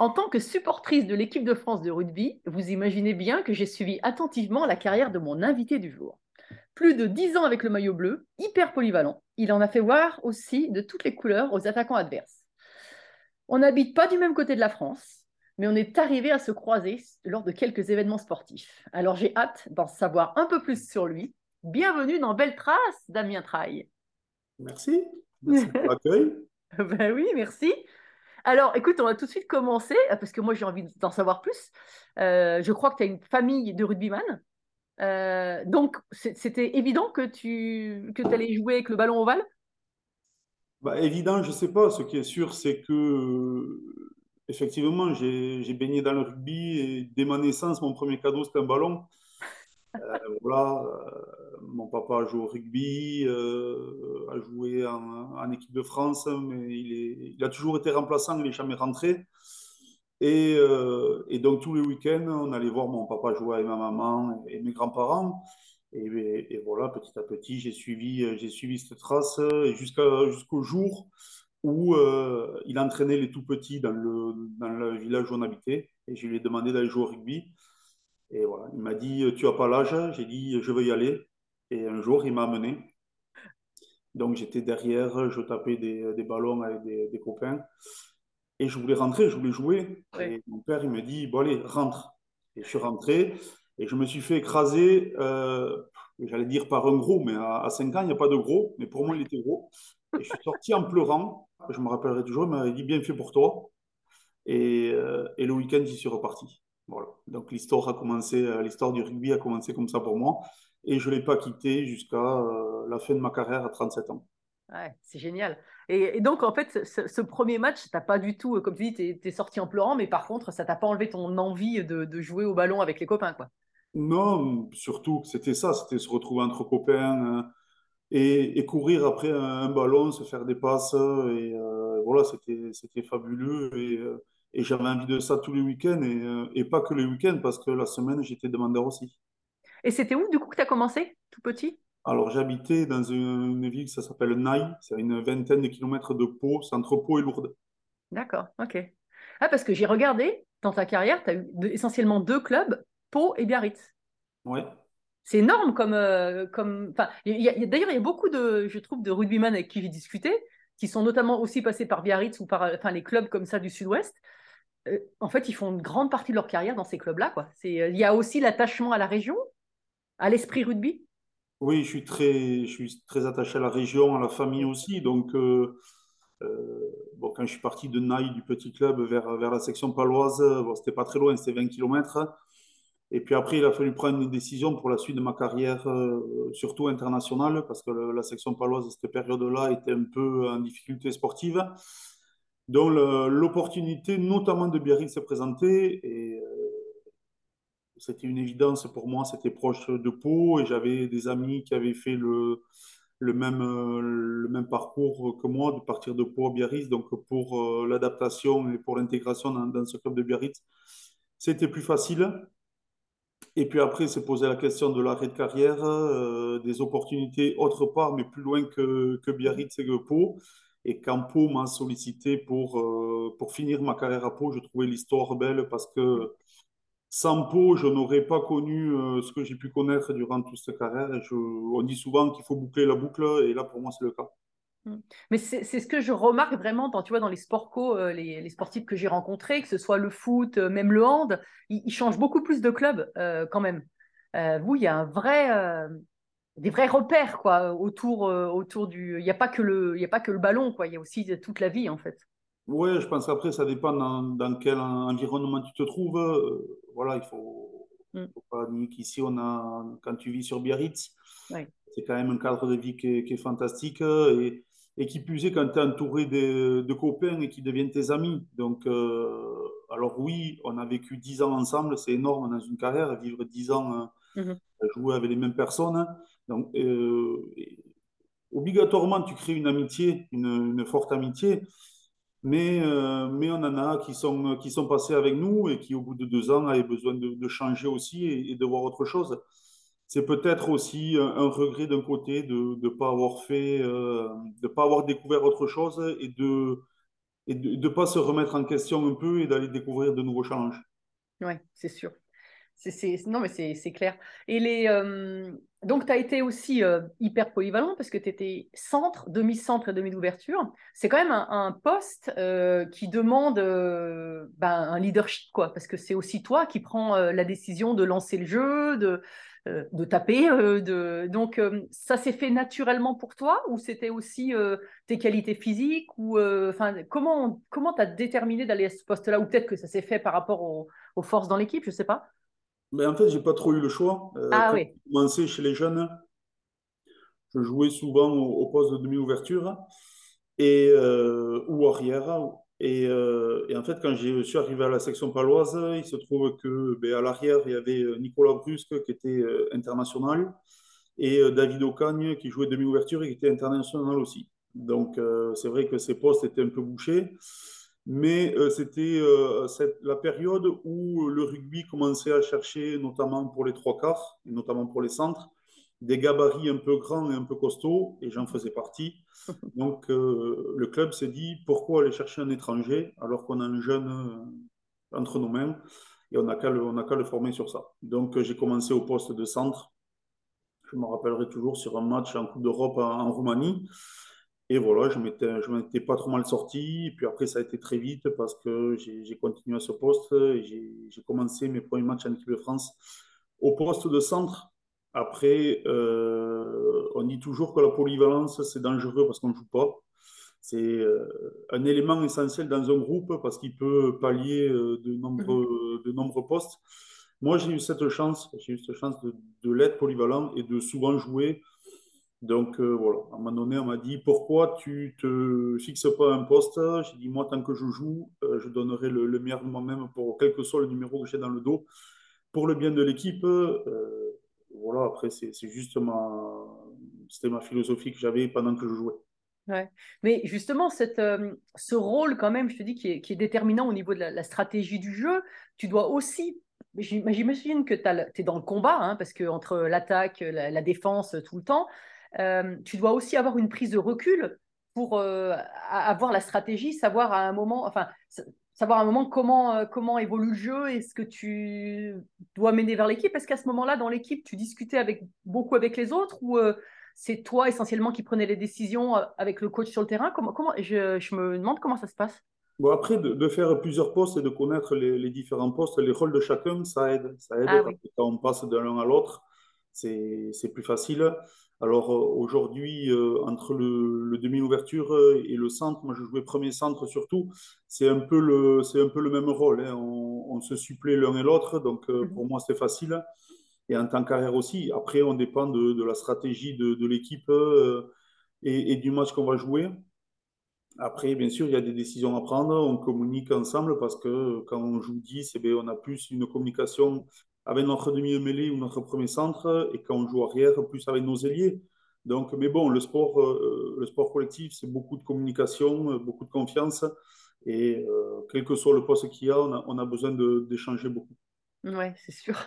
En tant que supportrice de l'équipe de France de rugby, vous imaginez bien que j'ai suivi attentivement la carrière de mon invité du jour. Plus de 10 ans avec le maillot bleu, hyper polyvalent, il en a fait voir aussi de toutes les couleurs aux attaquants adverses. On n'habite pas du même côté de la France, mais on est arrivé à se croiser lors de quelques événements sportifs. Alors j'ai hâte d'en savoir un peu plus sur lui. Bienvenue dans Belle Trace, Damien Traille. Merci. Merci pour l'accueil. ben oui, merci. Alors, écoute, on va tout de suite commencer, euh, parce que moi j'ai envie d'en savoir plus. Euh, je crois que tu as une famille de rugbyman. Euh, donc, c'était évident que tu que allais jouer avec le ballon ovale? Bah, Évident, je ne sais pas. Ce qui est sûr, c'est que, effectivement, j'ai baigné dans le rugby et dès ma naissance, mon premier cadeau, c'était un ballon. Euh, voilà, euh, mon papa a joué au rugby, euh, a joué en, équipe de France, mais il, est, il, a toujours été remplaçant, il n'est jamais rentré. Et, donc tous les week-ends, on allait voir mon papa jouer avec ma maman et mes grands-parents. Et, et, voilà, petit à petit, j'ai suivi, j'ai suivi cette trace jusqu'au jour où il entraînait les tout petits dans le, dans le village où on habitait. Et je lui ai demandé d'aller jouer au rugby. Et voilà, il m'a dit Tu n'as pas l'âge J'ai dit Je veux y aller. Et un jour, il m'a amené. Donc j'étais derrière, je tapais des, des ballons avec des, des, copains. Et je voulais rentrer, je voulais jouer. Et mon père, il me dit Bon, allez, rentre. Et je suis rentré. Et je me suis fait écraser, euh, j'allais dire par un gros, mais à, 5 ans, il n'y a pas de gros. Mais pour moi, il était gros. Et je suis sorti en pleurant. Je me rappellerai toujours, il m'avait dit Bien fait pour toi. Et, euh, et le week-end, j'y suis reparti. Voilà. Donc l'histoire a commencé, euh, l'histoire du rugby a commencé comme ça pour moi, et je l'ai pas quitté jusqu'à euh, la fin de ma carrière à 37 ans. Ouais, c'est génial. Et, donc, en fait, ce, premier match, tu n'as pas du tout, euh, comme tu dis, tu es, sorti en pleurant, mais par contre, ça t'a pas enlevé ton envie de, de, jouer au ballon avec les copains, quoi. Non, surtout, c'était ça, c'était se retrouver entre copains et, et, courir après un, ballon, se faire des passes, et voilà, c'était fabuleux. Et, et j'avais envie de ça tous les week-ends et, euh, et, pas que les week-ends parce que la semaine, j'étais demandeur aussi. Et c'était où du coup que tu as commencé, tout petit? Alors j'habitais dans une, ville qui s'appelle Naï, c'est une vingtaine de kilomètres de Pau, c'est entre Pau et Lourdes. D'accord, ok. Ah, parce que j'ai regardé dans ta carrière, tu as eu essentiellement deux clubs, Pau et Biarritz. Ouais. C'est énorme comme. Euh, comme... D'ailleurs, il y a beaucoup de, je trouve, de rugbyman avec qui j'ai discuté, qui sont notamment aussi passés par Biarritz ou par enfin, les clubs comme ça du Sud-Ouest. Euh, en fait, ils font une grande partie de leur carrière dans ces clubs-là. Quoi. Euh, il y a aussi l'attachement à la région, à l'esprit rugby. Oui, je suis très, attaché à la région, à la famille aussi. Donc, euh, quand je suis parti de Naï, du petit club, vers, vers la section paloise, bon, c'était pas très loin, c'était 20 km. Et puis après, il a fallu prendre une décision pour la suite de ma carrière, surtout internationale, parce que la section paloise, à cette période-là, était un peu en difficulté sportive. Donc l'opportunité, notamment de Biarritz, s'est présentée et euh, c'était une évidence pour moi. C'était proche de Pau et j'avais des amis qui avaient fait le, même, euh, parcours que moi, de partir de Pau à Biarritz. Donc pour euh, l'adaptation et pour l'intégration dans, ce club de Biarritz, c'était plus facile. Et puis après, s'est posé la question de l'arrêt de carrière, des opportunités autre part, mais plus loin que Biarritz et que Pau. Et quand Pau m'a sollicité pour, euh, pour finir ma carrière à Pau, je trouvais l'histoire belle parce que sans Pau, je n'aurais pas connu euh, ce que j'ai pu connaître durant toute cette carrière. On dit souvent qu'il faut boucler la boucle, et là, pour moi, c'est le cas. Mais c'est ce que je remarque vraiment dans, tu vois, dans les sports co, euh, les, les sportifs que j'ai rencontrés, que ce soit le foot, même le hand, ils, ils changent beaucoup plus de clubs quand même. Vous, il y a un vrai, des vrais repères quoi, autour, euh, autour du. Il n'y a pas que le, il y a pas que le ballon, quoi. Il y a aussi toute la vie en fait. Ouais, je pense qu'après, ça dépend dans, dans quel en- environnement tu te trouves. Euh, voilà, il faut, Mm. faut pas nier qu'ici, on a, quand tu vis sur Biarritz, Ouais. c'est quand même un cadre de vie qui est, qui est fantastique et, et qui plus est quand tu es entouré de, de copains et qui deviennent tes amis. Donc, euh, alors oui, on a vécu 10 ans ensemble, c'est énorme dans une carrière, vivre 10 ans, Mhm. euh, jouer avec les mêmes personnes. Donc, euh, obligatoirement, tu crées une amitié, une, forte amitié. Mais, euh, mais on en a qui sont, qui sont passés avec nous et qui, au bout de deux ans, avaient besoin de, de changer aussi et, de voir autre chose. C'est peut-être aussi un, regret d'un côté de ne pas avoir fait, euh, de pas avoir découvert autre chose et de et de ne pas se remettre en question un peu et d'aller découvrir de nouveaux challenges. Ouais, c'est sûr. C'est- non, mais c'est clair. Et les, donc, tu as été aussi euh, hyper polyvalent parce que tu étais centre, demi-centre et demi d'ouverture. C'est quand même un, poste euh, qui demande euh, ben, un leadership, quoi, parce que c'est aussi toi qui prends la décision de lancer le jeu, de, taper. Donc, ça s'est fait naturellement pour toi ou c'était aussi tes qualités physiques ou, comment comment tu as déterminé d'aller à ce poste-là ou peut-être que ça s'est fait par rapport aux, forces dans l'équipe, je sais pas. Mais en fait, j'ai pas trop eu le choix. Euh, Ah quand oui. j'ai commencé chez les jeunes, je jouais souvent au, au poste de demi-ouverture et, euh, ou arrière. Et, euh, et en fait, quand je suis arrivé à la section paloise, il se trouve que ben, à l'arrière, il y avait Nicolas Brusque qui était euh, international et euh, David Ocagne qui jouait demi-ouverture et qui était international aussi. Donc, euh, c'est vrai que ces postes étaient un peu bouchés, mais euh, c'était euh, la période où le rugby commençait à chercher, notamment pour les trois quarts, et notamment pour les centres, des gabarits un peu grands et un peu costauds, et j'en faisais partie. Donc, euh, le club s'est dit, pourquoi aller chercher un étranger alors qu'on a un jeune entre nos mains et on n'a qu'à le, former sur ça. Donc, j'ai commencé au poste de centre je me rappellerai toujours sur un match en Coupe d'Europe en, en Roumanie. Et voilà, je m'étais, je m'étais pas trop mal sorti. Et puis après, ça a été très vite parce que j'ai continué à ce poste j'ai commencé mes premiers matchs en équipe de France au poste de centre. Après, euh, on dit toujours que la polyvalence, c'est dangereux parce qu'on ne joue pas. C'est euh, un élément essentiel dans un groupe parce qu'il peut pallier euh, de Mhm. nombreux, de nombreux postes. Moi, j'ai eu cette chance, j'ai eu cette chance de, de l'être polyvalent et de souvent jouer. Donc euh, voilà, à un moment donné, on m'a dit pourquoi tu te fixes pas un poste? J'ai dit moi, tant que je joue, euh, je donnerai le, le meilleur de moi-même pour quel que soit le numéro que j'ai dans le dos, pour le bien de l'équipe. Euh, voilà, après, c'est juste ma, ma philosophie que j'avais pendant que je jouais. Ouais. Mais justement, cette, ce rôle, quand même, je te dis, qui est, qui est déterminant au niveau de la, stratégie du jeu, tu dois aussi. j'im- J'imagine que tu es dans le combat, hein, parce que entre l'attaque, la, la défense, tout le temps, euh, tu dois aussi avoir une prise de recul pour euh, avoir la stratégie, savoir à un moment, enfin, sa- savoir à un moment comment, euh, comment évolue le jeu et ce que tu dois mener vers l'équipe. Est-ce qu'à ce moment-là, dans l'équipe, tu discutais avec, beaucoup avec les autres ou c'est toi essentiellement qui prenais les décisions avec le coach sur le terrain? Comment, comment, je, je me demande comment ça se passe. Bon, après, de, de faire plusieurs postes et de connaître les, les différents postes, les rôles de chacun, ça aide. Ça aide Ah oui. quand on passe de l'un à l'autre, c'est, c'est plus facile. Alors euh, aujourd'hui, euh, entre le, le demi-ouverture euh, et le centre, moi je jouais premier centre surtout, c'est un peu le, c'est un peu le même rôle. hein. On, on se supplée l'un et l'autre, donc Mhm. pour moi c'était facile. Et en tant qu'arrière aussi, après on dépend de, de la stratégie de, de l'équipe et, et du match qu'on va jouer. Après, bien sûr, il y a des décisions à prendre. On communique ensemble parce que quand on joue 10, eh bien, on a plus une communication avec notre demi-mêlée ou notre premier centre. Et quand on joue arrière, plus avec nos ailiers. Donc, mais bon, le sport, euh, le sport collectif, c'est beaucoup de communication, euh, beaucoup de confiance. Et euh, quel que soit le poste qu'il y a, on a, besoin d'échanger beaucoup. Ouais, c'est sûr.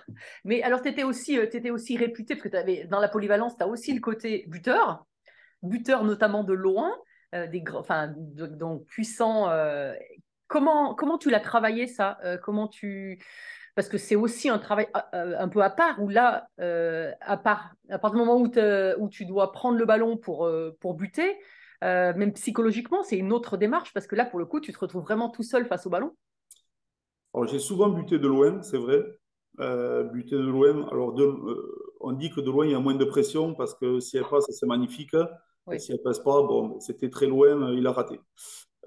Mais alors, tu étais aussi, réputé, parce que t'avais, dans la polyvalence, tu as aussi le côté buteur, buteur notamment de loin, des enfin, donc puissant. comment, comment tu l'as travaillé ça? Comment tu. Parce que c'est aussi un travail euh, un peu à part, où là, euh, à part, à partir du moment où, tu dois prendre le ballon pour, euh, pour buter, même psychologiquement, c'est une autre démarche parce que là, pour le coup, tu te retrouves vraiment tout seul face au ballon. Alors, j'ai souvent buté de loin, c'est vrai. Euh, buté de loin. Alors, de- euh, on dit que de loin, il y a moins de pression parce que si elle passe, c'est magnifique. Et si elle passe pas, bon, c'était très loin, il a raté.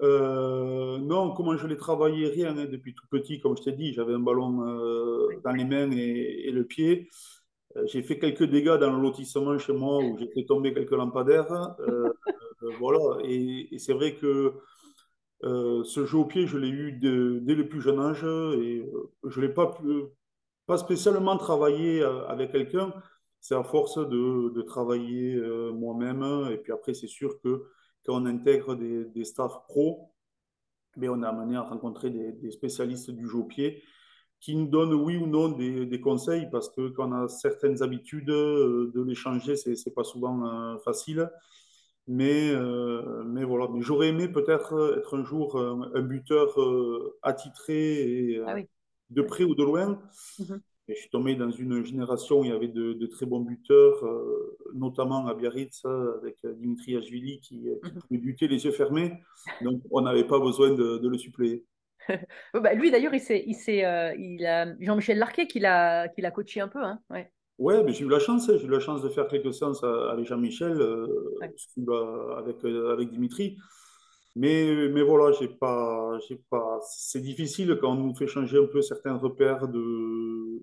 Euh, non, comment je l'ai travaillé, rien. hein, depuis tout petit, comme je t'ai dit, j'avais un ballon euh, dans les mains et, et le pied. Euh, J'ai fait quelques dégâts dans le lotissement chez moi où j'ai fait tomber quelques lampadaires. Voilà. Et, et c'est vrai que ce jeu au pied, je l'ai eu de- dès le plus jeune âge et je ne l'ai pas, pas spécialement travaillé avec quelqu'un. C'est à force de, de travailler moi-même. Et puis après, c'est sûr que quand on intègre des, des staffs pros, mais on est amené à rencontrer des, des spécialistes du jeu au pied qui nous donnent oui ou non des, des conseils parce que quand on a certaines habitudes, euh, de les changer, c'est, c'est pas souvent euh, facile. Mais, euh, mais voilà, mais j'aurais aimé peut-être être un jour un, un buteur attitré et, Ah oui. de près ou de loin. Mhm. Et je suis tombé dans une génération où il y avait de, de très bons buteurs, euh, notamment à Biarritz avec euh, Dimitri Ashvili qui, qui Mhm. pouvait buter les yeux fermés. Donc on n'avait pas besoin de, de le suppléer. Oh, bah, lui, d'ailleurs, il s'est, il euh, il a Jean-Michel Larquet qui l'a, qui l'a coaché un peu. Hein. Ouais. Ouais, mais j'ai eu la chance, hein. j'ai eu la chance de faire quelques séances avec Jean-Michel, euh, Ouais. avec, euh, avec Dimitri. Mais, mais voilà, j'ai pas, j'ai pas, c'est difficile quand on nous fait changer un peu certains repères de,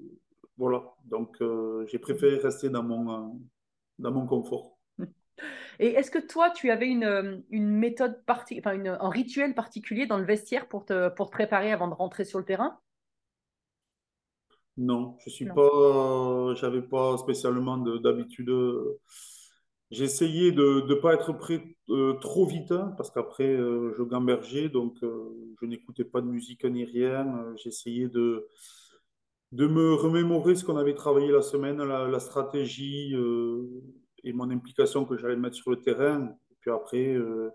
voilà. Donc, euh, j'ai préféré rester dans mon, euh, dans mon confort. Et est-ce que toi, tu avais une, euh, une méthode parti, enfin une- un rituel particulier dans le vestiaire pour te, pour te préparer avant de rentrer sur le terrain? Non, je suis Non. pas, j'avais pas spécialement de- d'habitude. Essayé de ne pas être prêt euh, trop vite hein, parce qu'après euh, je gambergeais, donc euh, je n'écoutais pas de musique ni rien. Essayé de, de me remémorer ce qu'on avait travaillé la semaine, la, la stratégie euh, et mon implication que j'allais mettre sur le terrain. Et puis après, euh,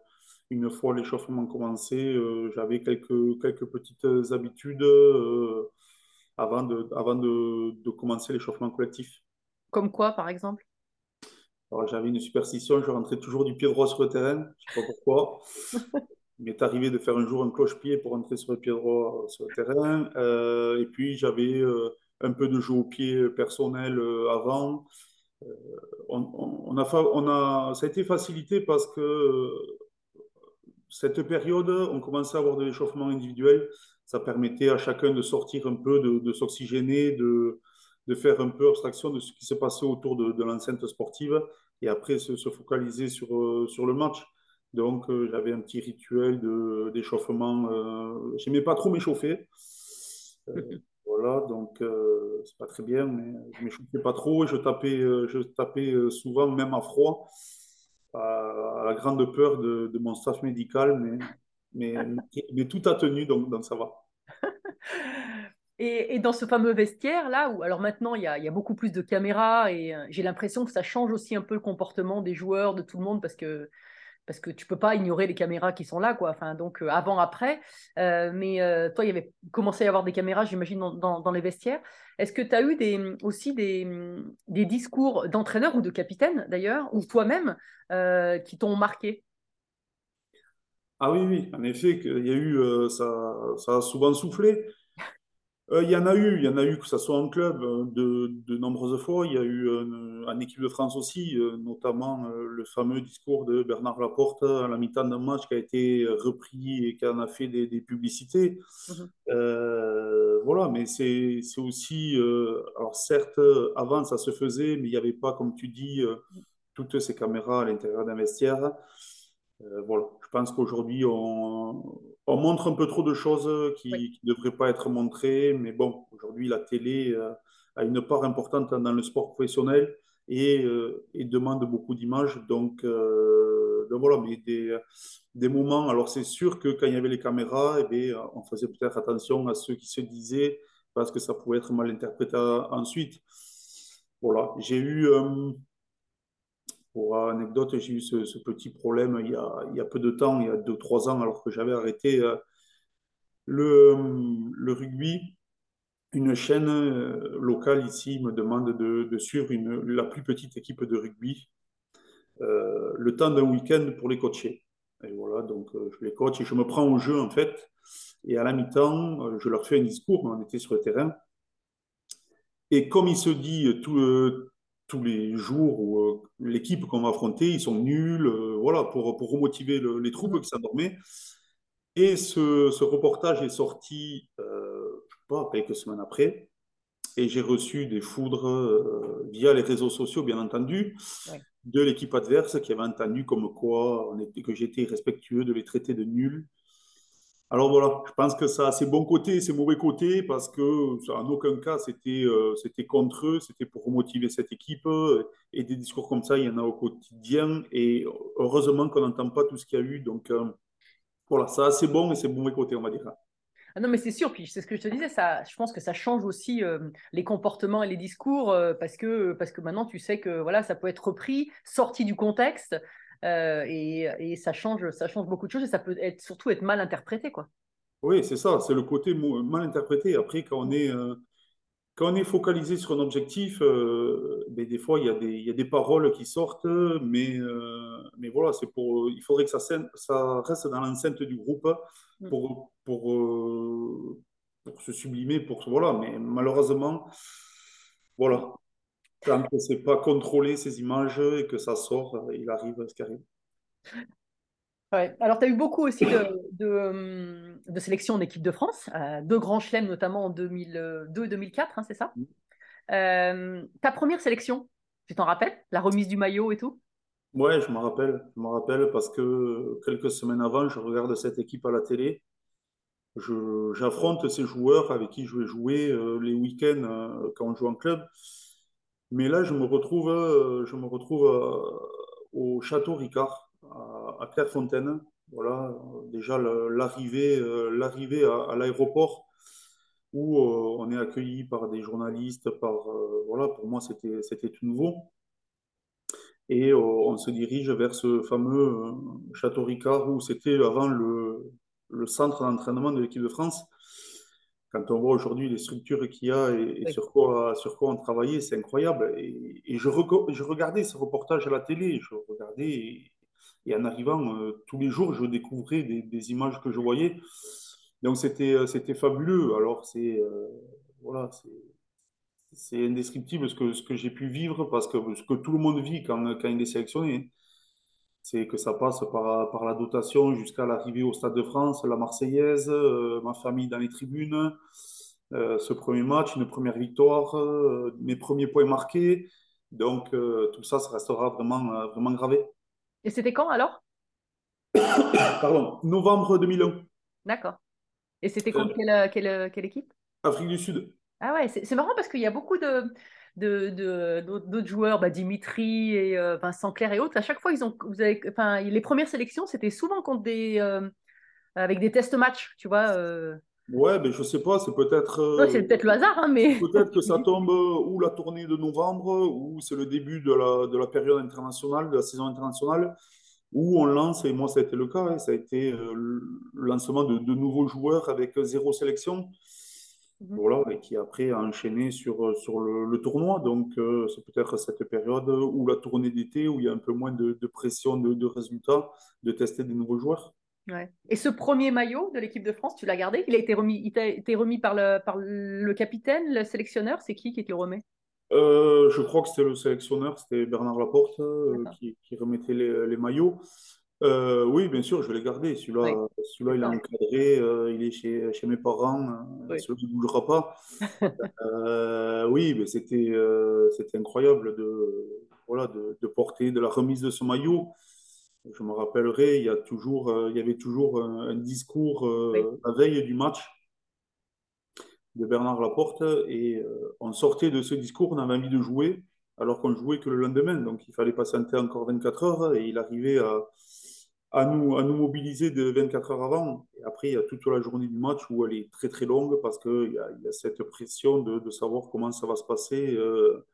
une fois l'échauffement commencé, euh, j'avais quelques, quelques petites habitudes euh, avant de, avant de, de commencer l'échauffement collectif. Comme quoi, par exemple? J'avais une superstition, je rentrais toujours du pied droit sur le terrain, je ne sais pas pourquoi. Il m'est arrivé de faire un jour un cloche-pied pour rentrer sur le pied droit sur le terrain. Euh, et puis, j'avais euh, un peu de jeu au pied personnel euh, avant. Euh, on, a, ça a été facilité parce que euh, cette période, on commençait à avoir de l'échauffement individuel. Ça permettait à chacun de sortir un peu, de, s'oxygéner, de, de faire un peu abstraction de ce qui se passait autour de, l'enceinte sportive et après se, se focaliser sur, euh, sur le match. Donc, euh, j'avais un petit rituel de, d'échauffement. Euh, j'aimais pas trop m'échauffer. Euh, voilà, donc euh, c'est pas très bien, mais je m'échauffais pas trop et je tapais, je tapais souvent, même à froid, à, à la grande peur de, de mon staff médical, mais, mais, mais tout a tenu, donc, donc ça va. Et, et dans ce fameux vestiaire-là, où alors maintenant il y a, il y a beaucoup plus de caméras et j'ai l'impression que ça change aussi un peu le comportement des joueurs, de tout le monde, parce que, parce que tu peux pas ignorer les caméras qui sont là, quoi. Enfin, donc euh, avant, après. Euh, mais euh, toi, il y avait commencé à y avoir des caméras, j'imagine, dans, les vestiaires. Est-ce que tu as eu aussi des, discours d'entraîneur ou de capitaine, d'ailleurs, ou toi-même, qui t'ont marqué? Ah oui, oui, en effet, qu'il y a eu, ça, ça a souvent soufflé. Euh, il y en a eu, il y en a eu, que ce soit en club, euh, de, de nombreuses fois. Il y a eu euh, en équipe de France aussi, notamment le fameux discours de Bernard Laporte à la mi-temps d'un match qui a été repris et qui en a fait des, des publicités. Mhm. Euh, voilà, mais c'est aussi, euh, alors certes, avant ça se faisait, mais il n'y avait pas, comme tu dis, toutes ces caméras à l'intérieur d'un vestiaire. Euh, voilà, pense qu'aujourd'hui, on, on montre un peu trop de choses qui Oui. ne devraient pas être montrées, mais bon, aujourd'hui, la télé euh, a une part importante dans le sport professionnel et, euh, et demande beaucoup d'images. Donc, euh, donc voilà, mais des, des moments, alors c'est sûr que quand il y avait les caméras, eh bien, on faisait peut-être attention à ce qui se disait parce que ça pouvait être mal interprété ensuite. Voilà, j'ai eu, pour anecdote, j'ai eu ce, petit problème il y, a, peu de temps, il y a 2-3 ans, alors que j'avais arrêté euh, le, rugby. Une chaîne euh, locale ici me demande de, suivre la plus petite équipe de rugby euh, le temps d'un week-end pour les coacher. Et voilà, donc je les coach et je me prends au jeu en fait. Et à la mi-temps, je leur fais un discours, on était sur le terrain. Et comme il se dit tout tous les jours où euh, l'équipe qu'on va affronter, ils sont nuls, euh, voilà, pour, pour remotiver le- les troupes qui s'endormaient. Et ce, ce reportage est sorti, euh, je sais pas, quelques semaines après. Et j'ai reçu des foudres euh, via les réseaux sociaux, bien entendu, Ouais. de l'équipe adverse qui avait entendu comme quoi on était, que j'étais irrespectueux de les traiter de nuls. Alors voilà, je pense que ça a ses bons côtés et ses mauvais côtés parce que en aucun cas c'était euh, c'était contre eux, c'était pour remotiver cette équipe. euh, Et des discours comme ça, il y en a au quotidien. Et heureusement qu'on n'entend pas tout ce qu'il y a eu. Donc euh, voilà, ça a ses bons et ses mauvais côtés, on va dire. Ah non, mais c'est sûr, puis c'est ce que je te disais, je pense que ça change aussi les comportements et les discours parce, que, parce que maintenant tu sais que voilà, ça peut être repris, sorti du contexte euh, et, et ça, change, ça change beaucoup de choses et ça peut être, surtout être mal interprété. Quoi. Oui, c'est ça, c'est le côté mal interprété. Après, quand on est, euh, quand on est focalisé sur un objectif, euh, ben, des fois, il y a des, il y a des paroles qui sortent, mais, euh, mais voilà, c'est pour, il faudrait que ça, ça reste dans l'enceinte du groupe Mm. pour, pour, pour se sublimer, pour, voilà. Mais malheureusement, voilà, quand c'est pas contrôlé ces images et que ça sort, il arrive ce qui arrive. Ouais. Alors, tu as eu beaucoup aussi de, de, hum, de sélections en équipe de France, euh, deux grands chelems notamment en 2002 et 2004, hein, c'est ça? Mm. Euh, Ta première sélection, tu t'en rappelles? La remise du maillot et tout? Ouais, je me rappelle, je me rappelle parce que quelques semaines avant, je regarde cette équipe à la télé. Je, j'affronte ces joueurs avec qui je vais jouer euh, les week-ends quand on joue en club. Mais là, je me retrouve, euh, je me retrouve euh, au Château Ricard, à, Clairefontaine. Voilà, euh, déjà l'arrivée, l'arrivée à, l'aéroport où on est accueilli par des journalistes, par voilà, pour moi c'était c'était tout nouveau. Et on se dirige vers ce fameux Château Ricard où c'était avant le centre d'entraînement de l'équipe de France. Quand on voit aujourd'hui les structures qu'il y a et, sur, quoi, sur quoi on travaillait, c'est incroyable. Et, et je, regardais ce reportage à la télé, je regardais, et, et en arrivant euh, tous les jours, je découvrais des, des images que je voyais. Donc c'était euh, c'était fabuleux. Alors c'est euh, voilà, c'est indescriptible ce que, ce que j'ai pu vivre parce que ce que tout le monde vit quand, quand il est sélectionné, c'est que ça passe par, par la dotation jusqu'à l'arrivée au Stade de France, la Marseillaise, euh, ma famille dans les tribunes, euh, ce premier match, une première victoire, euh, mes premiers points marqués. Donc tout ça, ça restera vraiment, vraiment gravé. Et c'était quand alors? Pardon, novembre 2001, D'accord. Et c'était contre quelle, quelle, quelle équipe? Afrique du Sud. Ah ouais, c'est marrant parce qu'il y a beaucoup de, de, de- d'autres joueurs, bah, Dimitri et euh, Vincent Clerc et autres. À chaque fois, ils ont, vous avez, enfin, les premières sélections, c'était souvent contre des, euh, avec des test matchs, tu vois. euh. Ouais, ben je sais pas, c'est peut-être Ouais, c'est euh, peut-être le hasard, hein, mais Peut-être que ça tombe euh, ou la tournée de novembre, ou c'est le début de la, de la période internationale, de la saison internationale, où on lance, et moi ça a été le cas, hein, ça a été euh, le lancement de, de nouveaux joueurs avec zéro sélection, Mhm. voilà, et qui après a enchaîné sur, sur le, le tournoi. Donc euh, c'est peut-être cette période où la tournée d'été, où il y a un peu moins de, de pression de, de résultats, de tester des nouveaux joueurs. Ouais. Et ce premier maillot de l'équipe de France, tu l'as gardé? Il a été remis, il t'a été remis par le, par le capitaine, le sélectionneur? C'est qui qui te le remet? Euh, je crois que c'était le sélectionneur, c'était Bernard Laporte euh, qui, qui remettait les, les maillots. Euh, oui, bien sûr, je vais les garder. Celui-là, Oui, celui-là, il est encadré, euh, il est chez, chez mes parents, euh, Oui. celui-là, il ne bougera pas. Euh, oui, mais c'était c'était incroyable de, voilà, de, de porter de la remise de ce maillot. Je me rappellerai, il y a toujours, il y avait toujours un, un discours Oui. la veille du match de Bernard Laporte et on sortait de ce discours, on avait envie de jouer alors qu'on jouait que le lendemain. Donc il fallait patienter encore 24 heures et il arrivait à, à, nous, à nous mobiliser de 24 heures avant. Après, il y a toute la journée du match où elle est très très longue parce qu'il y a, cette pression de, savoir comment ça va se passer euh,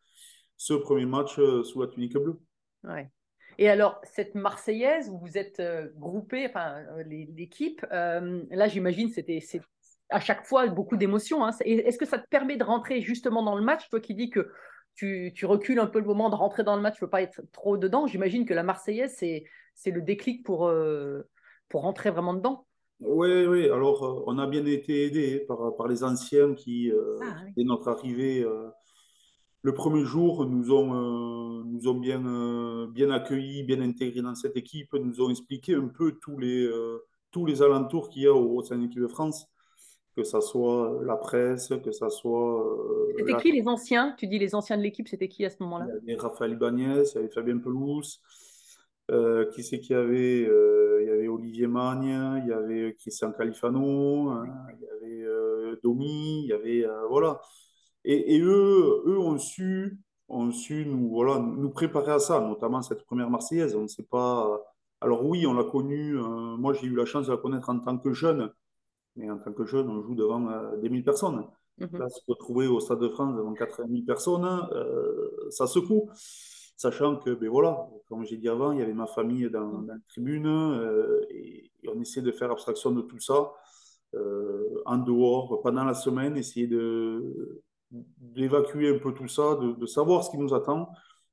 ce premier match euh, sous la tunique bleue. Ouais. Et alors, cette Marseillaise où vous êtes euh, groupés, enfin, euh, l'équipe, là, j'imagine, c'était c'est à chaque fois beaucoup d'émotions. hein. Est-ce que ça te permet de rentrer justement dans le match, toi qui dis que tu, tu recules un peu le moment de rentrer dans le match, tu ne veux pas être trop dedans. J'imagine que la Marseillaise, c'est c'est le déclic pour, euh, pour rentrer vraiment dedans. Oui, oui. Alors, euh, on a bien été aidé par, par les anciens qui, euh, Ah oui. dès notre arrivée, euh, le premier jour, nous ont, nous ont bien, bien accueillis, bien intégrés dans cette équipe, nous ont expliqué un peu tous les, tous les alentours qu'il y a au, au sein de l'équipe de France, que ça soit la presse, que ça soit euh, C'était la qui les anciens? Tu dis les anciens de l'équipe, c'était qui à ce Il moment-là? y avait Raphaël Ibanez, il y avait Fabien Pelouse, euh, qui c'est qu'il y avait? Euh, il y avait Olivier Magne, il y avait Christian Califano, hein, il y avait Domi, il y avait voilà. Et, et eux, eux ont su, ont su nous voilà nous préparer à ça, notamment cette première Marseillaise. On ne sait pas. Alors oui, on l'a connue. euh, moi, j'ai eu la chance de la connaître en tant que jeune, mais en tant que jeune, on joue devant euh, des mille personnes. Mhm. Là, se retrouver au Stade de France devant 80 000 personnes, euh, ça secoue. Sachant que, ben voilà, comme j'ai dit avant, il y avait ma famille dans, dans la tribune euh, et, et on essaie de faire abstraction de tout ça euh, en dehors, pendant la semaine, essayer d'évacuer un peu tout ça, de, de savoir ce qui nous attend,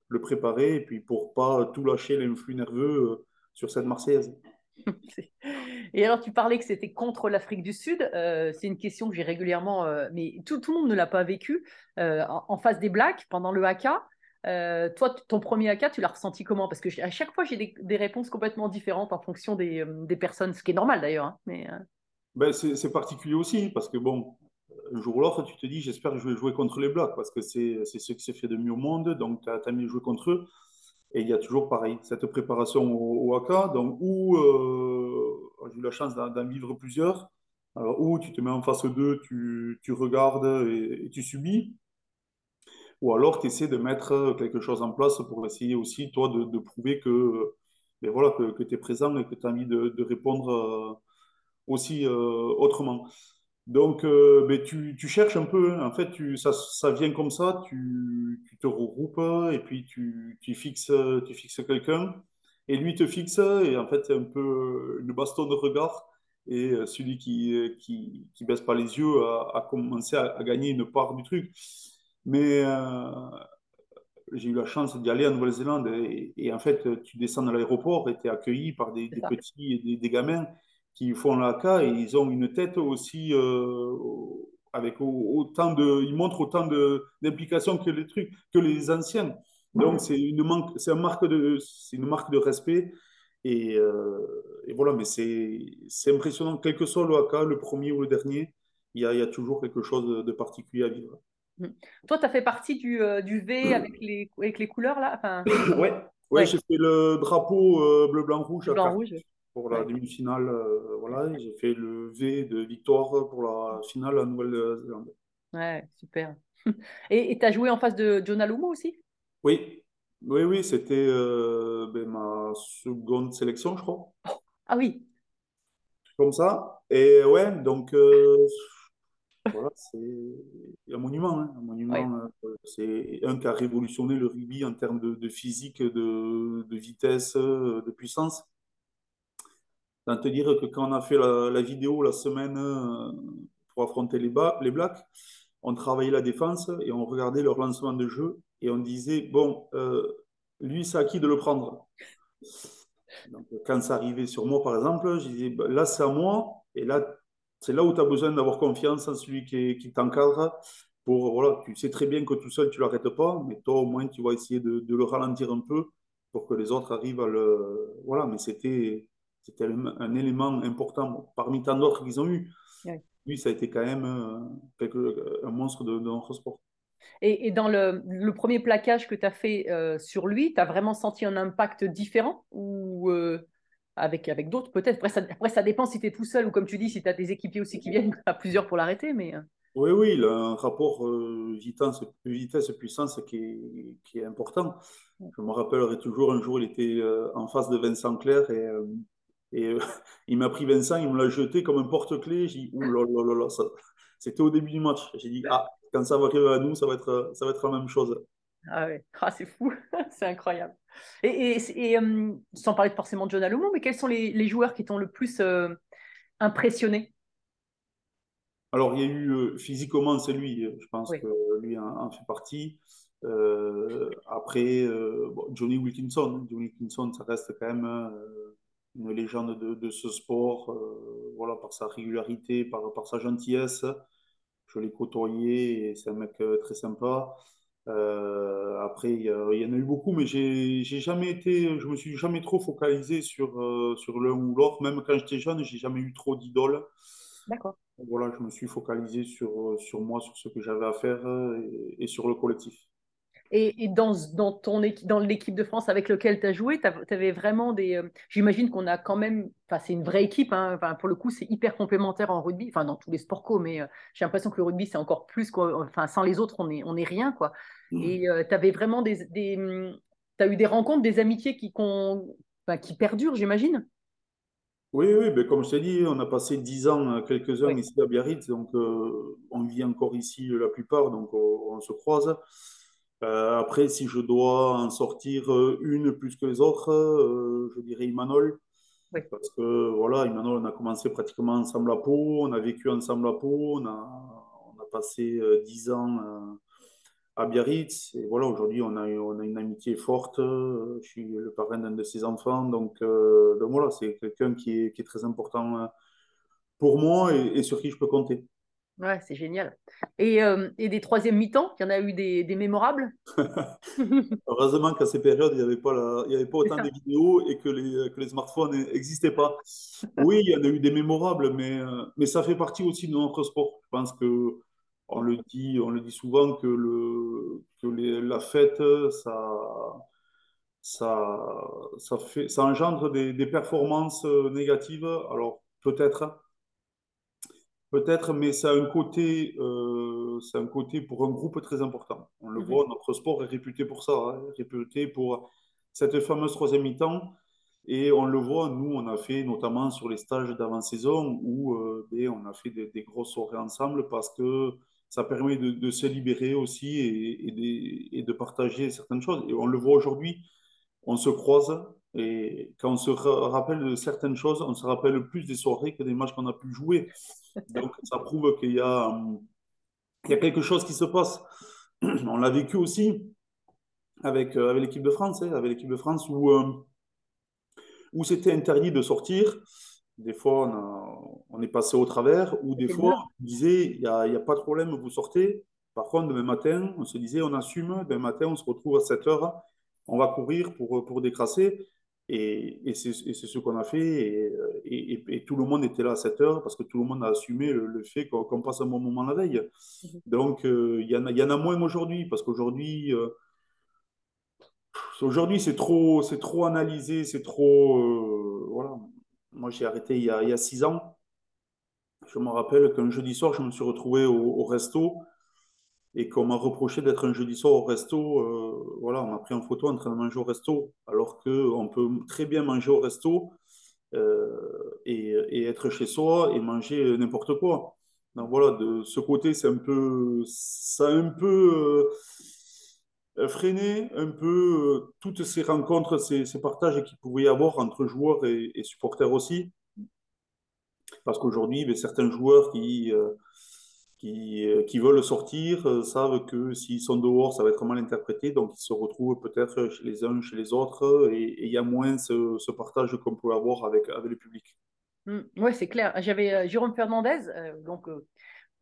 le préparer et puis pour pas tout lâcher l'influx nerveux sur cette Marseillaise. Et alors, tu parlais que c'était contre l'Afrique du Sud. Euh, c'est une question que j'ai régulièrement, euh, mais tout, le monde ne l'a pas vécu. Euh, en, face des Blacks, pendant le haka, toi, ton premier haka, tu l'as ressenti comment? Parce que à chaque fois, j'ai des, réponses complètement différentes en fonction des, des personnes, ce qui est normal d'ailleurs. hein, mais, Ben, c'est particulier aussi, parce que bon, un jour ou l'autre, tu te dis, j'espère que je vais jouer contre les Blacks, parce que c'est ce qui s'est fait de mieux au monde, donc tu as, envie de jouer contre eux. Et il y a toujours pareil, cette préparation au, au haka, donc où euh, j'ai eu la chance d'en vivre plusieurs, alors où tu te mets en face d'eux, tu, tu regardes et, tu subis, ou alors tu essaies de mettre quelque chose en place pour essayer aussi, toi, de, de prouver que, ben voilà, que tu es présent et que tu as envie de, de répondre euh, aussi euh, autrement. Donc, euh, tu, tu cherches un peu, hein. en fait, tu, ça, ça vient comme ça, tu, tu te regroupes et puis tu, tu fixes, tu fixes quelqu'un et lui te fixe et en fait, c'est un peu une baston de regard et euh, celui qui, qui, qui baisse pas les yeux a, a commencé à, à gagner une part du truc. Mais euh, j'ai eu la chance d'y aller en Nouvelle-Zélande et, et en fait, tu descends à l'aéroport et tu es accueilli par des, petits et des, des gamins qui font la et ils ont une tête aussi euh, avec au- autant de, ils montrent autant d'implication que les trucs, que les anciens. Donc c'est une manque, c'est une marque de, c'est une marque de respect et, euh, et voilà. Mais c'est impressionnant, quel que soit le haka, le premier ou le dernier, il y a, il y a toujours quelque chose de, particulier à vivre. Mm. Toi, tu as fait partie du, euh, du V avec les, avec les couleurs là? Enfin, Ouais, ouais, ouais, j'ai fait le drapeau euh, bleu, blanc, rouge à blanc, rouge. Pour la demi-finale. euh, voilà, j'ai fait le V de victoire pour la finale à Nouvelle-Zélande. Ouais, super. Et tu as joué en face de Jonah Lomu aussi? Oui, oui, oui, c'était euh, ben, ma seconde sélection, je crois, Ah oui, comme ça. Et ouais, donc euh, voilà, c'est un monument, hein, un monument. c'est un qui a révolutionné le rugby en termes de, de physique, de, de vitesse, de puissance. Tant te dire que quand on a fait la, vidéo la semaine euh, pour affronter les, Ba- les Blacks, on travaillait la défense et on regardait leur lancement de jeu et on disait, bon, euh, lui, c'est à qui de le prendre? Quand ça arrivait sur moi, par exemple, je disais, bah, là, c'est à moi. Et là, c'est là où tu as besoin d'avoir confiance en celui qui, t'encadre. Pour, voilà, tu sais très bien que tout seul, tu ne l'arrêtes pas, mais toi, au moins, tu vas essayer de le ralentir un peu pour que les autres arrivent à le. Voilà, mais c'était, c'était un, élément important parmi tant d'autres qu'ils ont eu. Ouais. Lui, ça a été quand même euh, quelque- un monstre de, de notre sport. Et, et dans le, le premier plaquage que tu as fait euh, sur lui, tu as vraiment senti un impact différent ou euh, avec, avec d'autres peut-être? Après ça, après, ça dépend si tu es tout seul ou comme tu dis, si tu as des équipiers aussi qui viennent à plusieurs pour l'arrêter. Mais euh, Oui, oui, il a un rapport euh, vitesse, vitesse-puissance qui est, qui est important. Je me rappellerai toujours, un jour, il était euh, en face de Vincent Clerc et, euh, et euh, il m'a pris Vincent, il me l'a jeté comme un porte-clés. J'ai dit, ouh là là là là, ça- c'était au début du match. J'ai dit, ah, quand ça va arriver à nous, ça va être, ça va être la même chose. ah ouais, ah, c'est fou, c'est incroyable. Et, et, et, euh, sans parler forcément de John Alomont, mais quels sont les, les joueurs qui t'ont le plus euh, impressionné? Alors, il y a eu, euh, physiquement, c'est lui, je pense Oui, que lui en, en fait partie. Euh, après, euh, bon, Johnny Wilkinson. Johnny Wilkinson, ça reste quand même euh, une légende de, de ce sport, euh, voilà, par sa régularité, par, par sa gentillesse. Je l'ai côtoyé et c'est un mec euh, très sympa. Euh, après, il y, en a eu beaucoup, mais j'ai jamais été, je me suis jamais trop focalisé sur, euh, sur l'un ou l'autre. Même quand j'étais jeune, j'ai jamais eu trop d'idoles. D'accord. Voilà, je me suis focalisé sur, sur moi, sur ce que j'avais à faire et, et sur le collectif. Et, et dans, dans ton équipe, dans l'équipe de France avec laquelle tu as joué, tu avais vraiment des. euh, J'imagine qu'on a quand même. Enfin, c'est une vraie équipe. hein. Pour le coup, c'est hyper complémentaire en rugby. Enfin, dans tous les sports co, mais euh, j'ai l'impression que le rugby, c'est encore plus. Quoi. Enfin, sans les autres, on est, on est rien, quoi. Et tu avais vraiment des. des tu as eu des rencontres, des amitiés qui, enfin, qui perdurent, j'imagine? Oui, oui, ben comme je t'ai dit, on a passé dix ans, euh, quelques-uns Oui, ici à Biarritz, donc euh, on vit encore ici euh, la plupart, donc on, on se croise. Euh, après, si je dois en sortir euh, une plus que les autres, euh, je dirais Imanol, oui. parce que voilà, Imanol, on a commencé pratiquement ensemble à Pau, on a vécu ensemble à Pau, on a, on a passé dix ans à Biarritz, et voilà, aujourd'hui, on a, on a une amitié forte, je suis le parrain d'un de ses enfants, donc, euh, donc voilà, c'est quelqu'un qui est, qui est très important pour moi et, et sur qui je peux compter. Ouais, c'est génial. Et, euh, et des troisièmes mi-temps, il y en a eu des, des mémorables? Heureusement qu'à ces périodes, il n'y avait pas la- il y avait pas C'est autant de vidéos et que les, que les smartphones n'existaient pas. Oui, il y en a eu des mémorables, mais, euh, mais ça fait partie aussi de notre sport. Je pense que on le dit, on le dit souvent que, le, que les- la fête, ça, ça, ça fait, ça engendre des, des performances euh, négatives. Alors peut-être, Peut-être, mais ça a un côté, euh, c'est un côté pour un groupe très important. On le Mhm. voit, notre sport est réputé pour ça, hein, réputé pour cette fameuse troisième mi-temps. Et on le voit, nous, on a fait notamment sur les stages d'avant-saison où euh, ben, on a fait des, des grosses soirées ensemble parce que ça permet de, de se libérer aussi et, et de, et de partager certaines choses. Et on le voit aujourd'hui, on se croise et quand on se ra- rappelle de certaines choses, on se rappelle plus des soirées que des matchs qu'on a pu jouer. Donc, ça prouve qu'il y a, il y a quelque chose qui se passe. On l'a vécu aussi avec, euh, avec l'équipe de France, hein, avec l'équipe de France où, euh, où c'était interdit de sortir. Des fois, on, a- on est passé au travers, ou des fois, on disait, il n'y a, y a pas de problème, vous sortez. Par contre, demain matin, on se disait, on assume, demain matin, on se retrouve à 7 heures, on va courir pour, pour décrasser. Et, et c'est ce qu'on a fait. Et, et- tout le monde était là à 7 heures parce que tout le monde a assumé le, le fait qu'on passe un bon moment la veille. Mhm. Donc, euh, il y en a, y en a moins aujourd'hui parce qu'aujourd'hui, euh, aujourd'hui c'est trop, trop analysé, c'est trop. euh, voilà. Moi, j'ai arrêté il y a, il y a 6 ans. Je me rappelle qu'un jeudi soir, je me suis retrouvé au, au resto et qu'on m'a reproché d'être un jeudi soir au resto. euh, voilà, on m'a pris en photo en train de manger au resto, alors qu'on peut très bien manger au resto euh, et, être chez soi et manger n'importe quoi. Donc voilà, de ce côté, c'est un peu, ça a un peu euh, freiné un peu euh, toutes ces rencontres, ces, partages qu'il pouvait y avoir entre joueurs et, supporters aussi. Parce qu'aujourd'hui, certains joueurs qui, qui, euh, qui veulent sortir euh, savent que s'ils sont dehors, ça va être mal interprété. Donc, ils se retrouvent peut-être chez les uns, chez les autres. Et il y a moins ce, ce partage qu'on peut avoir avec, avec le public. Mm. Ouais, c'est clair. J'avais euh, Jérôme Fernandez, donc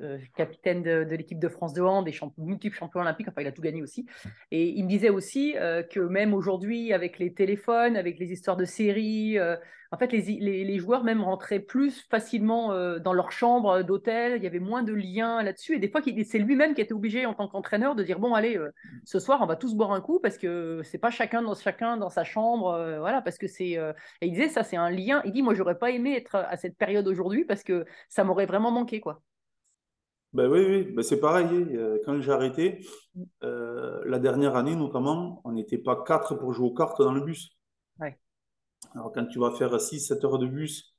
euh, capitaine de, de l'équipe de France de hand, des champ multiples champions olympiques, enfin il a tout gagné aussi. Et il me disait aussi euh, que même aujourd'hui, avec les téléphones, avec les histoires de séries, euh, en fait les, les, les joueurs même rentraient plus facilement dans leur chambre d'hôtel, il y avait moins de liens là-dessus. Et des fois, c'est lui-même qui était obligé en tant qu'entraîneur de dire, bon allez, euh, ce soir on va tous boire un coup parce que c'est pas chacun dans, chacun dans sa chambre, voilà, parce que c'est... Et il disait, ça c'est un lien. Il dit, moi j'aurais pas aimé être à cette période aujourd'hui parce que ça m'aurait vraiment manqué, quoi. Ben oui, oui, ben c'est pareil. hein. Quand j'ai arrêté, euh, la dernière année notamment, on n'était pas quatre pour jouer aux cartes dans le bus. Ouais. Alors quand tu vas faire 6-7 heures de bus,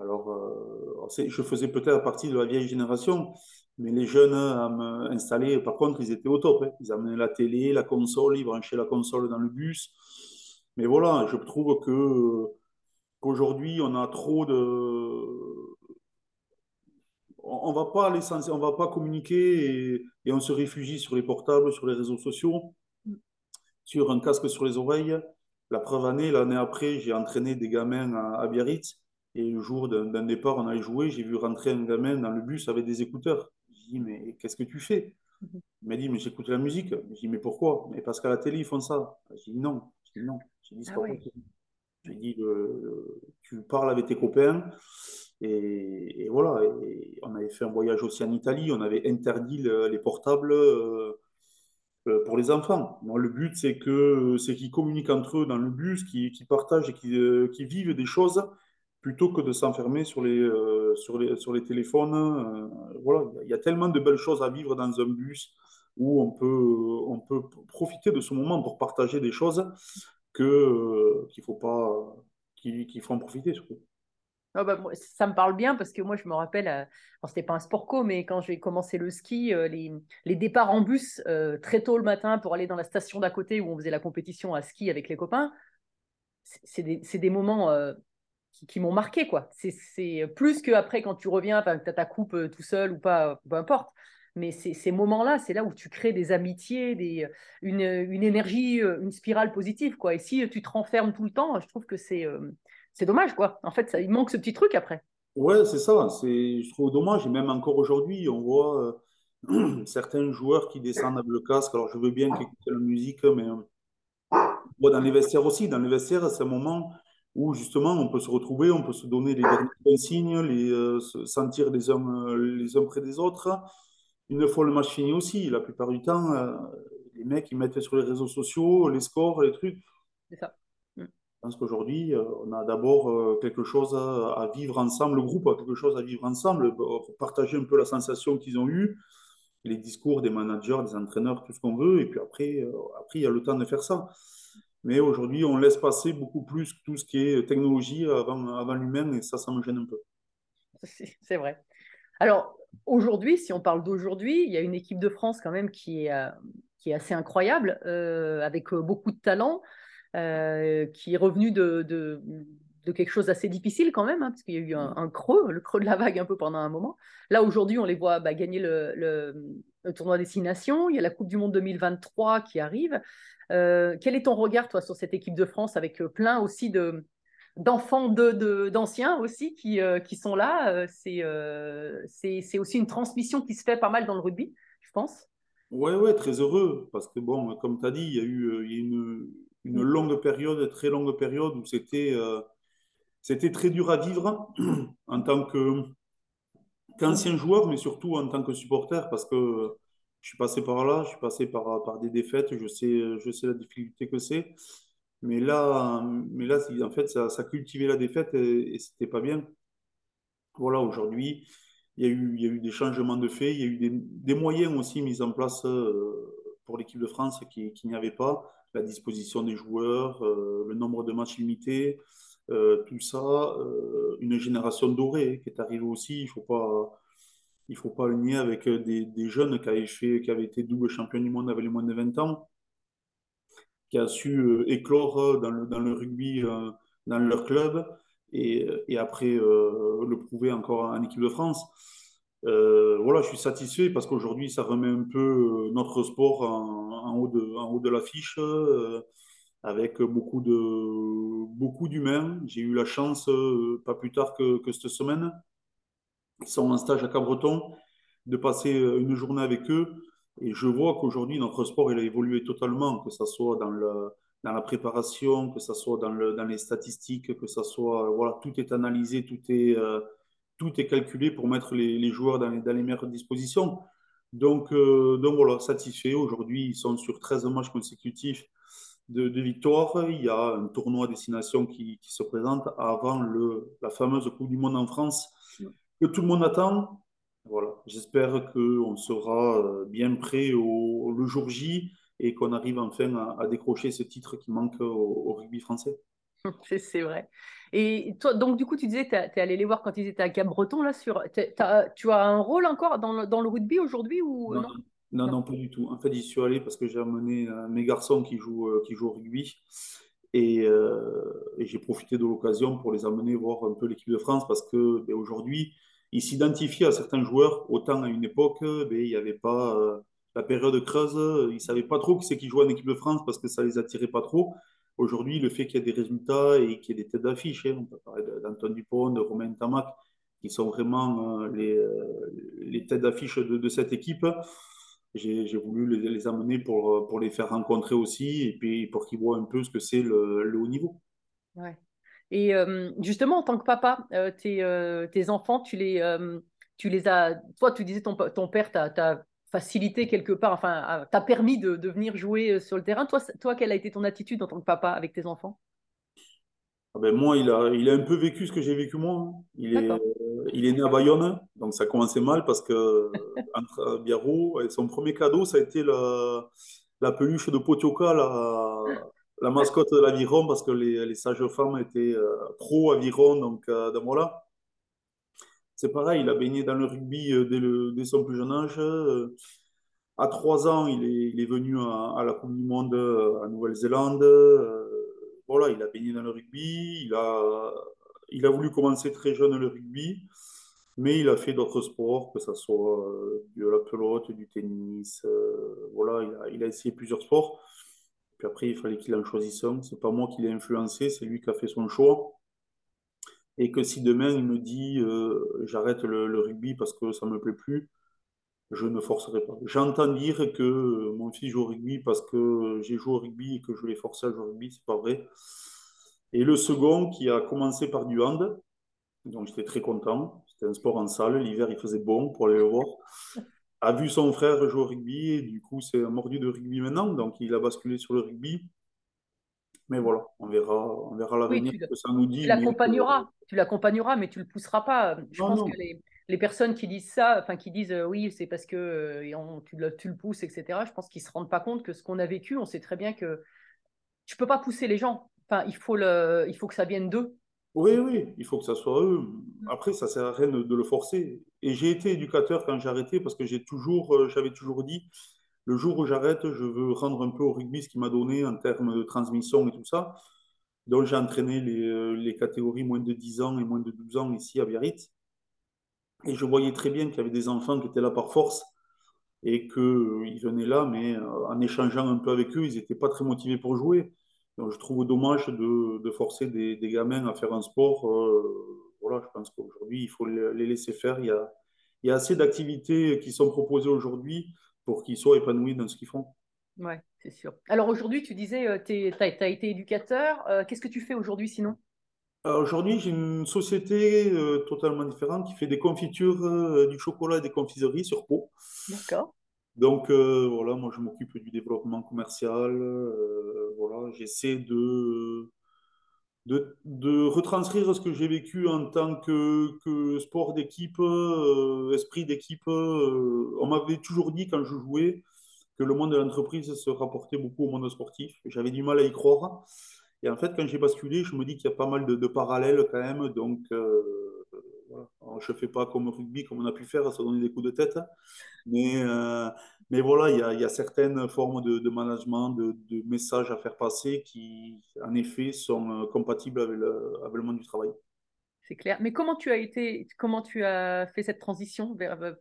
alors euh, je faisais peut-être partie de la vieille génération, mais les jeunes à m'installer, par contre, ils étaient au top. hein. Ils amenaient la télé, la console, ils branchaient la console dans le bus. Mais voilà, je trouve que qu'aujourd'hui, on a trop de... On va pas l'essentiel, on va pas communiquer et, et on se réfugie sur les portables, sur les réseaux sociaux, sur un casque sur les oreilles. La preuve année, l'année après, j'ai entraîné des gamins à, à Biarritz. Et le jour d'un départ, on allait jouer, j'ai vu rentrer un gamin dans le bus avec des écouteurs. J'ai dit, mais qu'est-ce que tu fais? Mhm. Il m'a dit, mais j'écoute la musique. J'ai dit, mais pourquoi? Mais parce qu'à la télé, ils font ça. J'ai dit, non. J'ai dit, non. J'ai dit, c'est Ah dit, euh, tu parles avec tes copains. Et, voilà. On avait fait un voyage aussi en Italie. On avait interdit le- les portables euh, euh, pour les enfants. Le but, c'est que, c'est qu'ils communiquent entre eux dans le bus, qu'ils partagent et qu'ils euh, qu'ils vivent des choses plutôt que de s'enfermer sur les, sur les, téléphones. Voilà, il y a tellement de belles choses à vivre dans un bus où on peut, on peut profiter de ce moment pour partager des choses que, qu'il faut pas, qu'il faut en profiter surtout. Ah bah, moi, ça me parle bien parce que moi, je me rappelle, euh, c'était pas un sport co, mais quand j'ai commencé le ski, euh, les, les départs en bus euh, très tôt le matin pour aller dans la station d'à côté où on faisait la compétition à ski avec les copains, c'est des, des moments euh, qui, m'ont marqué, quoi. C'est plus qu'après quand tu reviens, tu as ta coupe tout seul ou pas, peu importe. Mais ces moments-là, c'est là où tu crées des amitiés, des, une, une énergie, une spirale positive, quoi. Et si tu te renfermes tout le temps, je trouve que c'est c'est dommage, quoi. En fait, ça, il manque ce petit truc après. Ouais, c'est ça. C'est, je trouve dommage. Et même encore aujourd'hui, on voit euh, certains joueurs qui descendent avec le casque. Alors, je veux bien qu'ils écoutent la musique, mais euh, bon, dans les vestiaires aussi. Dans les vestiaires, c'est un moment où justement on peut se retrouver, on peut se donner les dernières consignes, les, euh, se sentir les uns, les uns près des autres. Une fois le match fini aussi, la plupart du temps, les mecs, ils mettent sur les réseaux sociaux les scores, les trucs. C'est ça. Je pense qu'aujourd'hui, euh, on a d'abord euh, quelque chose à, vivre ensemble, le groupe a quelque chose à vivre ensemble, pour partager un peu la sensation qu'ils ont eue, les discours des managers, des entraîneurs, tout ce qu'on veut, et puis après, euh, après, il y a le temps de faire ça. Mais aujourd'hui, on laisse passer beaucoup plus tout ce qui est technologie avant, avant l'humain, et ça, ça me gêne un peu. C'est vrai. Alors, aujourd'hui, si on parle d'aujourd'hui, il y a une équipe de France quand même qui est, euh, qui est assez incroyable, euh, avec euh, beaucoup de talent, euh, qui est revenu de, de, de quelque chose d'assez difficile quand même, hein, parce qu'il y a eu un, un creux, le creux de la vague un peu pendant un moment. Là, aujourd'hui, on les voit bah, gagner le, le, le tournoi Destination. Il y a la Coupe du Monde 2023 qui arrive. Euh, quel est ton regard, toi, sur cette équipe de France, avec euh, plein aussi de d'enfants de, de- d'anciens aussi qui, euh, qui sont là. Euh, c'est, euh, aussi une transmission qui se fait pas mal dans le rugby, je pense. Ouais, ouais, très heureux, parce que bon, comme tu as dit, il y a eu il y a une, une longue période, très longue période où c'était euh, très dur à vivre en tant qu'ancien joueur, mais surtout en tant que supporter, parce que je suis passé par là, je suis passé par, des défaites, je sais, je sais la difficulté que c'est. Mais là, mais là, en fait, ça, ça cultivait la défaite et, et c'était pas bien. Voilà, aujourd'hui, il y a eu, il y a eu des changements de fait, il y a eu des, des moyens aussi mis en place euh, pour l'équipe de France qui, qui n'y avait pas, la disposition des joueurs, euh, le nombre de matchs limités, euh, tout ça, euh, une génération dorée qui est arrivée aussi, il faut pas, il faut pas le nier avec des, des jeunes qui avaient fait, qui été double champion du monde avec les moins de 20 ans, qui a su éclore dans le, dans le rugby, dans leur club, et, et après le prouver encore en équipe de France. Euh, voilà, je suis satisfait parce qu'aujourd'hui, ça remet un peu euh, notre sport en, haut de, l'affiche, euh, avec beaucoup de, beaucoup d'humains. J'ai eu la chance, pas plus tard que, cette semaine, ils sont en stage à Cabreton, de passer une journée avec eux. Et je vois qu'aujourd'hui, notre sport, il a évolué totalement, que ce soit dans, la préparation, que ce soit dans, dans les statistiques, que ce soit, voilà, tout est analysé, tout est, tout est calculé pour mettre les, joueurs dans les, meilleures dispositions. Donc, euh, donc voilà, satisfait. Aujourd'hui, ils sont sur 13 matchs consécutifs de, de victoires. Il y a un tournoi à destination qui, se présente avant le, la fameuse Coupe du Monde en France que tout le monde attend. Voilà, j'espère qu'on sera euh, bien prêt au, le jour J et qu'on arrive enfin à, décrocher ce titre qui manque au rugby français. C'est vrai. Et toi, donc du coup, tu disais, tu es allé les voir quand ils étaient à Cap-Breton, là, sur... tu as un rôle encore dans le, dans le rugby aujourd'hui ou Non, non? non, Non. non, pas du tout. En fait, j'y suis allé parce que j'ai amené euh, mes garçons qui jouent, euh, qui jouent au rugby et, euh, et j'ai profité de l'occasion pour les amener voir un peu l'équipe de France parce que ben, aujourd'hui, ils s'identifient à certains joueurs. Autant à une époque, ben, il n'y avait pas euh, la période creuse, ils ne savaient pas trop qui c'est qui jouait en équipe de France parce que ça les attirait pas trop. Aujourd'hui, le fait qu'il y ait des résultats et qu'il y ait des têtes d'affiche, hein, on peut parler d'Antoine Dupont, de Romain Tamac, qui sont vraiment euh, les, euh, les têtes d'affiche de, cette équipe. J'ai voulu les, amener pour, les faire rencontrer aussi et puis pour qu'ils voient un peu ce que c'est le, haut niveau. Ouais. Et euh, justement, en tant que papa, tes, tes, enfants, tu les, tu les as. Toi, tu disais ton, ton père t'a facilité quelque part, enfin, t'a permis de, de, venir jouer sur le terrain. Toi, toi, quelle a été ton attitude en tant que papa avec tes enfants? Ah ben moi, il a, il a un peu vécu ce que j'ai vécu moi. Hein. Il est, il est né à Bayonne, donc ça commençait mal parce que entre Biarro, son premier cadeau, ça a été la, la peluche de Potioka, la, la mascotte de l'aviron, parce que les, les sages-femmes étaient euh, pro aviron, donc, euh, donc voilà. C'est pareil, il a baigné dans le rugby euh, dès, son plus jeune âge. À trois ans, il est, venu à, la Coupe du Monde à Nouvelle-Zélande. Voilà, il a baigné dans le rugby. Il a, voulu commencer très jeune le rugby, mais il a fait d'autres sports, que ce soit de la pelote, du tennis. Voilà, il a, il a essayé plusieurs sports. Puis après, il fallait qu'il en choisisse un. C'est pas moi qui l'ai influencé, c'est lui qui a fait son choix. Et que si demain il me dit euh, j'arrête le, rugby parce que ça me plaît plus, je ne forcerai pas. J'entends dire que mon fils joue au rugby parce que j'ai joué au rugby et que je l'ai forcé à jouer au rugby, c'est pas vrai. Et le second qui a commencé par du hand, donc j'étais très content. C'était un sport en salle, l'hiver il faisait bon pour aller le voir a vu son frère jouer au rugby et du coup c'est un mordu de rugby maintenant, donc il a basculé sur le rugby. Mais voilà, on verra, on verra l'avenir oui, que ça nous dit. Tu l'accompagneras, que... tu l'accompagneras, mais tu le pousseras pas. Je non, pense non. que les, les, personnes qui disent ça, enfin qui disent euh, oui, c'est parce que euh, on, tu, le, tu, le, pousses, etc. Je pense qu'ils se rendent pas compte que ce qu'on a vécu, on sait très bien que tu peux pas pousser les gens. Enfin, il faut le, il faut que ça vienne d'eux. Oui, oui, il faut que ça soit eux. Après, ça sert à rien de, de le forcer. Et j'ai été éducateur quand j'ai arrêté parce que j'ai toujours, euh, j'avais toujours dit, le jour où j'arrête, je veux rendre un peu au rugby ce qu'il m'a donné en termes de transmission et tout ça. Donc j'ai entraîné les, euh, les, catégories moins de 10 ans et moins de 12 ans ici à Biarritz. Et je voyais très bien qu'il y avait des enfants qui étaient là par force et qu'ils euh, venaient là, mais en échangeant un peu avec eux, ils n'étaient pas très motivés pour jouer. Donc, je trouve dommage de, de forcer des, des, gamins à faire un sport. Euh, voilà, je pense qu'aujourd'hui, il faut les laisser faire. Il y a, il y a assez d'activités qui sont proposées aujourd'hui pour qu'ils soient épanouis dans ce qu'ils font. Oui, c'est sûr. Alors aujourd'hui, tu disais, tu as, as, été éducateur. Euh, Qu'est-ce que tu fais aujourd'hui sinon? Aujourd'hui, j'ai une société euh, totalement différente qui fait des confitures, euh, du chocolat et des confiseries sur peau. D'accord. Donc euh, voilà, moi je m'occupe du développement commercial. Euh, voilà, j'essaie de, de, retranscrire ce que j'ai vécu en tant que, sport d'équipe, euh, esprit d'équipe. on m'avait toujours dit quand je jouais que le monde de l'entreprise se rapportait beaucoup au monde sportif. J'avais du mal à y croire. Et en fait, quand j'ai basculé, je me dis qu'il y a pas mal de, parallèles quand même. Donc. Alors, je ne fais pas comme rugby, comme on a pu faire, se donner des coups de tête. Mais, euh, mais voilà, il y a, y a, certaines formes de, de management, de, de, messages à faire passer qui, en effet, sont euh, compatibles avec le, avec le monde du travail. C'est clair. Mais comment tu as été, comment tu as fait cette transition vers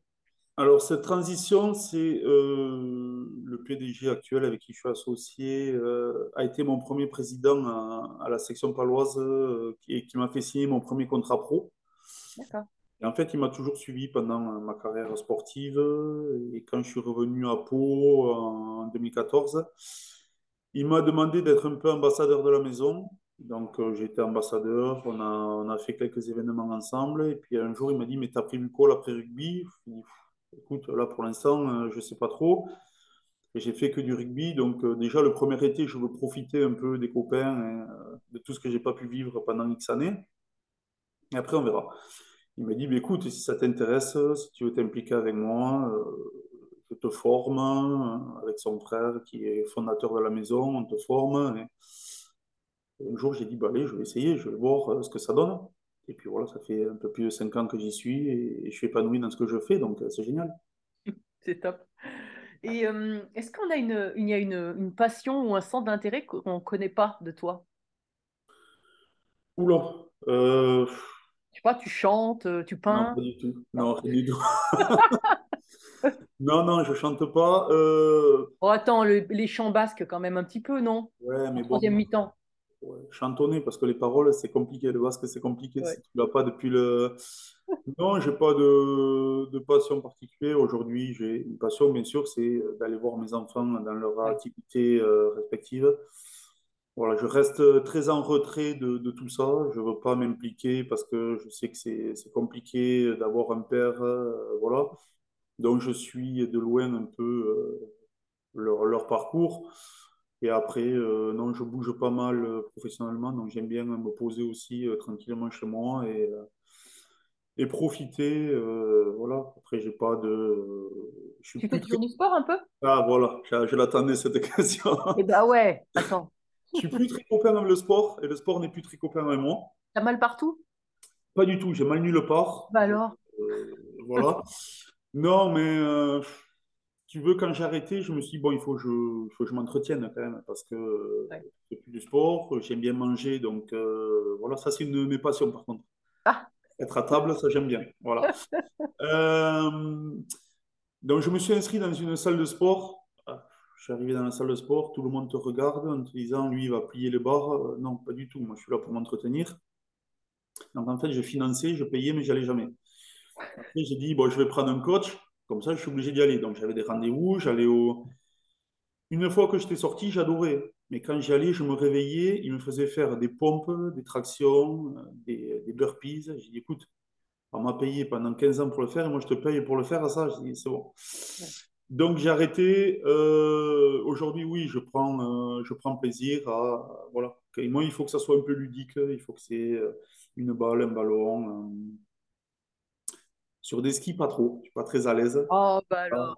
alors, cette transition, c'est euh, le PDG actuel avec qui je suis associé, euh, a été mon premier président à, à la section paloise euh, et qui m'a fait signer mon premier contrat pro. Et en fait, il m'a toujours suivi pendant ma carrière sportive. Et quand je suis revenu à Pau en 2014, il m'a demandé d'être un peu ambassadeur de la maison. Donc, euh, été ambassadeur, on a, on a fait quelques événements ensemble. Et puis un jour, il m'a dit Mais t'as prévu quoi l'après-rugby Écoute, là pour l'instant, euh, je ne sais pas trop. Et j'ai fait que du rugby. Donc, euh, déjà, le premier été, je veux profiter un peu des copains, et, de tout ce que j'ai pas pu vivre pendant X années. Et après, on verra. Il m'a dit, bah, écoute, si ça t'intéresse, si tu veux t'impliquer avec moi, euh, je te forme euh, avec son frère qui est fondateur de la maison, on te forme. Et, et un jour, j'ai dit, bah, allez, je vais essayer, je vais voir euh, ce que ça donne. Et puis voilà, ça fait un peu plus de 5 ans que j'y suis et, et, je suis épanoui dans ce que je fais, donc c'est génial. C'est top. Et euh, est-ce qu'on une, a une, une passion ou un centre d'intérêt qu'on ne connaît pas de toi? Oula. Euh sais pas, tu chantes, euh, tu peins Non, pas du tout. Non, pas du tout. non, non, je chante pas. Euh... Oh, attends, le, les chants basques, quand même, un petit peu, non? Ouais, mais en Troisième bon, mi-temps. ouais, chantonner parce que les paroles, c'est compliqué. Le basque, c'est compliqué Ouais. si tu l'as pas depuis le. Non, j'ai pas de, de passion particulière. Aujourd'hui, j'ai une passion, bien sûr, c'est d'aller voir mes enfants dans leurs Ouais. activités euh, respectives. Voilà, je reste très en retrait de, de tout ça. Je veux pas m'impliquer parce que je sais que c'est compliqué d'avoir un père. euh, voilà. Donc, je suis de loin un peu euh, leur, leur parcours. Et après, euh, non, je bouge pas mal euh, professionnellement, donc j'aime bien me poser aussi euh, tranquillement chez moi et, euh, et profiter. euh, voilà. Après, j'ai pas de. Je suis Tu fais très. toujours du sport un peu? Ah, voilà, je, l'attendais cette question. Eh ben ouais, attends, Je suis plus très copain avec le sport et le sport n'est plus très copain avec moi. t'as mal partout? Pas du tout, j'ai mal nulle part. Bah alors? Euh, voilà. Non, mais euh, tu veux, quand j'ai arrêté, je me suis dit, bon, il faut que je, faut que je m'entretienne quand même, parce que Ouais. c'est plus du sport, j'aime bien manger, donc euh, voilà, ça c'est une de mes passions par contre. Ah, Être à table, ça j'aime bien. Voilà. Donc je me suis inscrit dans une salle de sport. Je suis arrivé dans la salle de sport, tout le monde te regarde en te disant, lui, il va plier les barres. Euh, Non, pas du tout, moi je suis là pour m'entretenir. Donc en fait, j'ai financé, je payais, mais j'allais jamais. Après, j'ai dit, bon, je vais prendre un coach, comme ça je suis obligé d'y aller. Donc j'avais des rendez-vous, j'allais au... Une fois que j'étais sorti, j'adorais. Mais quand j'y allais, je me réveillais, il me faisait faire des pompes, des tractions, euh, des, burpees. J'ai dit, écoute, on m'a payé pendant 15 ans pour le faire et moi je te paye pour le faire ça. J'ai dit, c'est bon. Donc j'ai arrêté. Euh, aujourd'hui, oui, je prends, euh, je prends plaisir à. Voilà. Moi, il faut que ça soit un peu ludique. Il faut que c'est euh, une balle, un ballon. euh. Sur des skis, pas trop. Je suis pas très à l'aise. oh bah alors.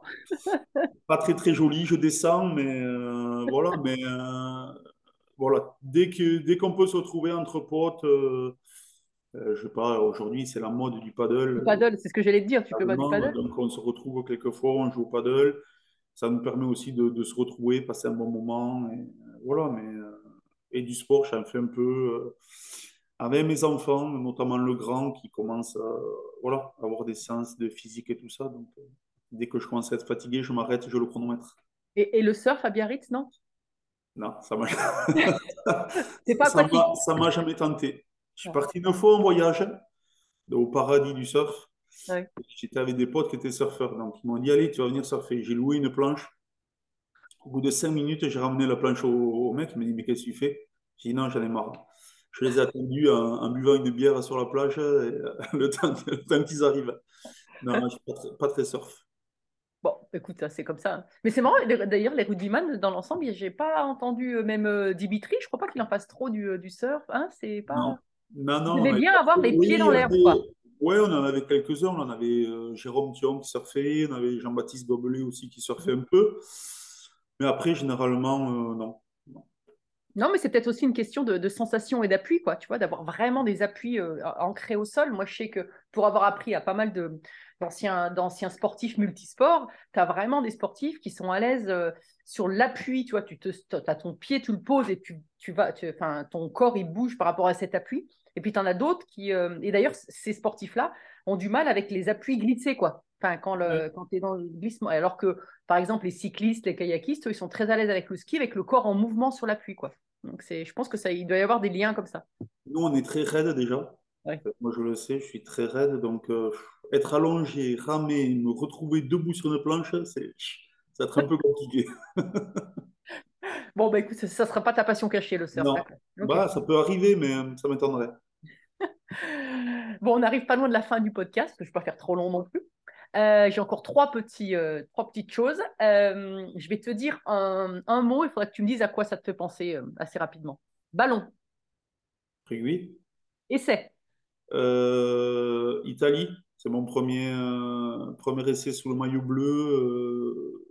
Pas très très joli. Je descends, mais voilà. Mais voilà. Dès que, dès qu'on peut se retrouver entre potes, euh, je sais pas, aujourd'hui c'est la mode du paddle. Du paddle, c'est ce que j'allais te dire, tu fais pas du paddle? donc on se retrouve quelquefois, on joue au paddle. Ça nous permet aussi de, de se retrouver, passer un bon moment. Et, euh, voilà, mais, euh, et du sport, j'en fais un peu avec mes enfants, notamment le grand qui commence à voilà, avoir des séances de physique et tout ça. Donc, dès que je commence à être fatigué, je m'arrête, je le chronomètre. Et, et le surf à Biarritz, non? Non, ça m'a C'est pas ça aquatique. m'a ça m'a jamais tenté. Je suis parti une fois en voyage au paradis du surf. Ouais. J'étais avec des potes qui étaient surfeurs. Donc, ils m'ont dit, allez, tu vas venir surfer. J'ai loué une planche. Au bout de cinq minutes, j'ai ramené la planche au, au mec. Il m'a dit, mais qu'est-ce que tu fais? J'ai dit, non, j'en ai marre. Je les ai attendus en, en buvant une bière sur la plage et, euh, le temps, qu'ils arrivent. Non, je ne suis pas très, pas très surf. Bon, écoute, c'est comme ça. hein. Mais c'est marrant, d'ailleurs, les rugbyman, dans l'ensemble, j'ai pas entendu euh, même euh, Dimitri, je crois pas qu'il en fasse trop du, euh, du surf, hein, c'est pas... Non, non, non. Vous bien avoir les Oui, pieds dans avait- quoi. Ouais, on en avait quelques-uns. On en avait euh, Jérôme Thion qui surfait, on avait Jean-Baptiste Gobelet aussi qui surfait un peu. Mais après, généralement, euh, non. Non. Non, mais c'est peut-être aussi une question de, de sensation et d'appui, quoi, tu vois, d'avoir vraiment des appuis euh, ancrés au sol. Moi, je sais que pour avoir appris à pas mal de, d'anciens, d'anciens sportifs multisports, tu as vraiment des sportifs qui sont à l'aise sur l'appui, tu vois, tu te, as ton pied, tu le poses et tu, tu vas, tu- enfin, ton corps, il bouge par rapport à cet appui. Et puis, tu en as d'autres qui, euh, et d'ailleurs, ces sportifs-là ont du mal avec les appuis glissés, quoi. Enfin, quand, le, quand tu es dans le glissement. Alors que, par exemple, les cyclistes, les kayakistes, eux, ils sont très à l'aise avec le ski, avec le corps en mouvement sur l'appui, quoi. Donc, je pense que ça, il doit y avoir des liens comme ça. Nous, on est très raide déjà. Ouais. Euh, Moi, je le sais, je suis très raide. Donc, euh, être allongé, ramer, me retrouver debout sur une planche, c'est, ça va être un peu compliqué. Bon, bah écoute, ça ne sera pas ta passion cachée, le surf. Non. Bah, ça peut arriver, mais euh, ça m'étonnerait. Bon, on n'arrive pas loin de la fin du podcast, que je ne vais pas faire trop long non plus. Euh, j'ai encore trois, petits, euh, trois petites choses. Je vais te dire un, un mot, il faudra que tu me dises à quoi ça te fait penser assez rapidement. Ballon, Rugby. essai, Italie, c'est mon premier, premier essai sous le maillot bleu.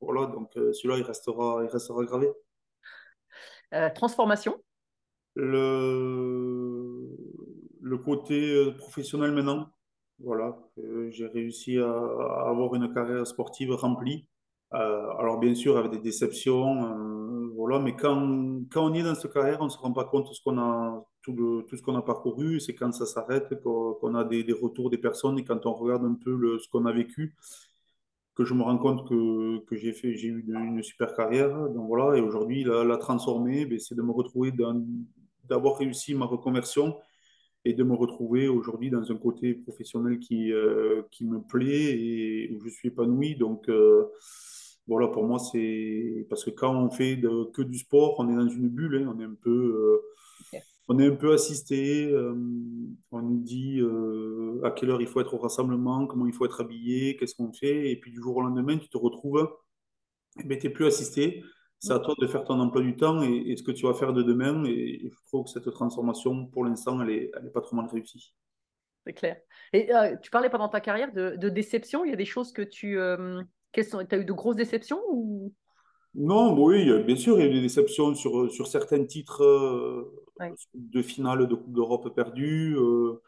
Voilà, donc euh, celui-là, il restera, il restera gravé. euh, transformation, Le, le côté euh, professionnel maintenant, voilà, euh, j'ai réussi à, à avoir une carrière sportive remplie. Euh, alors bien sûr avec des déceptions, voilà, mais quand, quand on est dans cette carrière, on ne se rend pas compte de ce qu'on a, tout, le, tout ce qu'on a parcouru. C'est quand ça s'arrête qu'on qu'on a des, des retours des personnes et quand on regarde un peu le, ce qu'on a vécu, que je me rends compte que, que j'ai fait, j'ai eu une, super carrière. Donc voilà, et aujourd'hui, la, la transformer, ben, c'est de me retrouver d'avoir réussi ma reconversion et de me retrouver aujourd'hui dans un côté professionnel qui, euh, qui me plaît et où je suis épanoui. Donc euh, voilà, pour moi, c'est parce que quand on fait que du sport, on est dans une bulle, hein, on est un peu, euh. On est un peu assisté. euh, on nous dit euh, à quelle heure il faut être au rassemblement, comment il faut être habillé, qu'est-ce qu'on fait, et puis du jour au lendemain, tu te retrouves, mais tu n'es plus assisté. C'est à toi de faire ton emploi du temps et, et ce que tu vas faire de demain. Et, et je trouve que cette transformation, pour l'instant, elle est, elle est pas trop mal réussie. C'est clair. Et euh, tu parlais pendant ta carrière de, de déception. Il y a des choses que tu. Tu as eu de grosses déceptions ou... Non, bon, oui, bien sûr, il y a eu des déceptions sur, sur certains titres Ouais. de finale de Coupe d'Europe perdus, euh,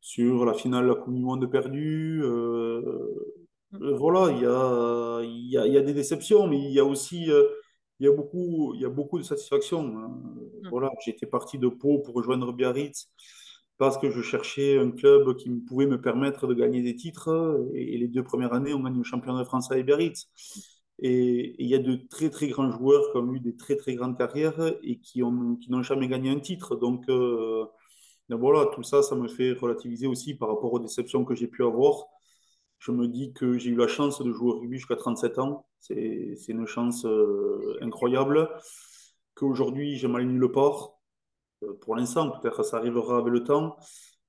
sur la finale de la Coupe du Monde perdue. euh, Mm. euh, voilà, il y a, y a, y a des déceptions, mais il y a aussi il y a beaucoup, il y a beaucoup de satisfaction. hein. Mm. Voilà, j'étais parti de Pau pour rejoindre Biarritz parce que je cherchais un club qui pouvait me permettre de gagner des titres. Et, et les deux premières années, on gagne le championnat de France avec Biarritz. Et, il y a de très très grands joueurs qui ont eu des très très grandes carrières et qui ont, qui n'ont jamais gagné un titre. Donc, euh, donc voilà, tout ça, ça me fait relativiser aussi par rapport aux déceptions que j'ai pu avoir. Je me dis que j'ai eu la chance de jouer au rugby jusqu'à 37 ans. C'est, une chance euh, incroyable. Qu'aujourd'hui, j'ai mal nulle part. Euh, pour l'instant, peut-être ça arrivera avec le temps.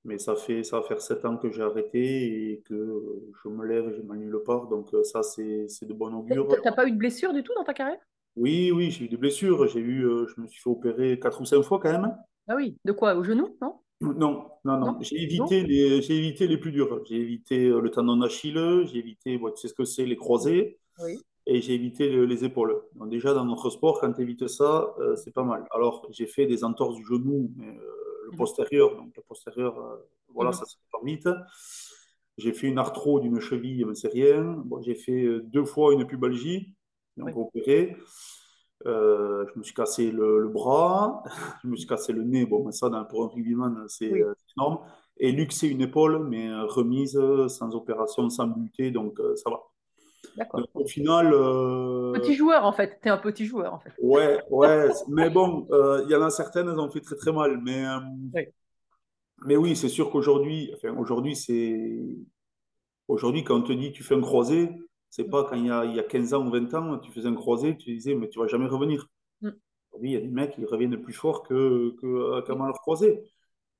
Mais ça fait, ça va faire 7 ans que j'ai arrêté et que je me lève et j'ai mal nulle part. Donc euh, ça, c'est, de bon augure. Tu n'as pas eu de blessure du tout dans ta carrière? Oui, oui, j'ai eu des blessures. J'ai eu, euh, je me suis fait opérer 4 ou 5 fois quand même. Ah oui. De quoi? Au genou? Non? Non, non, non. Non? J'ai évité les, j'ai évité les plus durs. J'ai évité euh, le tendon d'Achille, j'ai évité, bon, tu sais ce que c'est, les croisés, Oui. et j'ai évité le- les épaules. Donc déjà, dans notre sport, quand tu évites ça, euh, c'est pas mal. Alors, j'ai fait des entorses du genou, mais, euh, le Mhm. postérieur, donc le postérieur, euh, voilà, Mhm. ça se fait vite. J'ai fait une arthro d'une cheville, mais c'est rien. Bon, j'ai fait euh, deux fois une pubalgie, donc Oui. opéré. Euh, je me suis cassé le, le bras, je me suis cassé le nez. Bon, mais ça, dans- pour un rugbyman, c'est Oui. énorme. Et luxé une épaule, mais remise sans opération, sans buter, donc euh, ça va. D'accord. Donc, au final, euh, Petit joueur en fait. Tu es un petit joueur en fait. ouais, ouais, mais bon, euh, il y en a certaines, elles ont fait très très mal. Mais, euh, Oui. mais oui, c'est sûr qu'aujourd'hui, enfin, aujourd'hui, c'est. Aujourd'hui, quand on te dit tu fais un croisé, c'est pas quand il y a, il y a 15 ans ou 20 ans, tu faisais un croisé, tu disais, mais tu vas jamais revenir. Mm. Aujourd'hui, il y a des mecs qui reviennent plus fort que, que, qu'à mal leur croisé.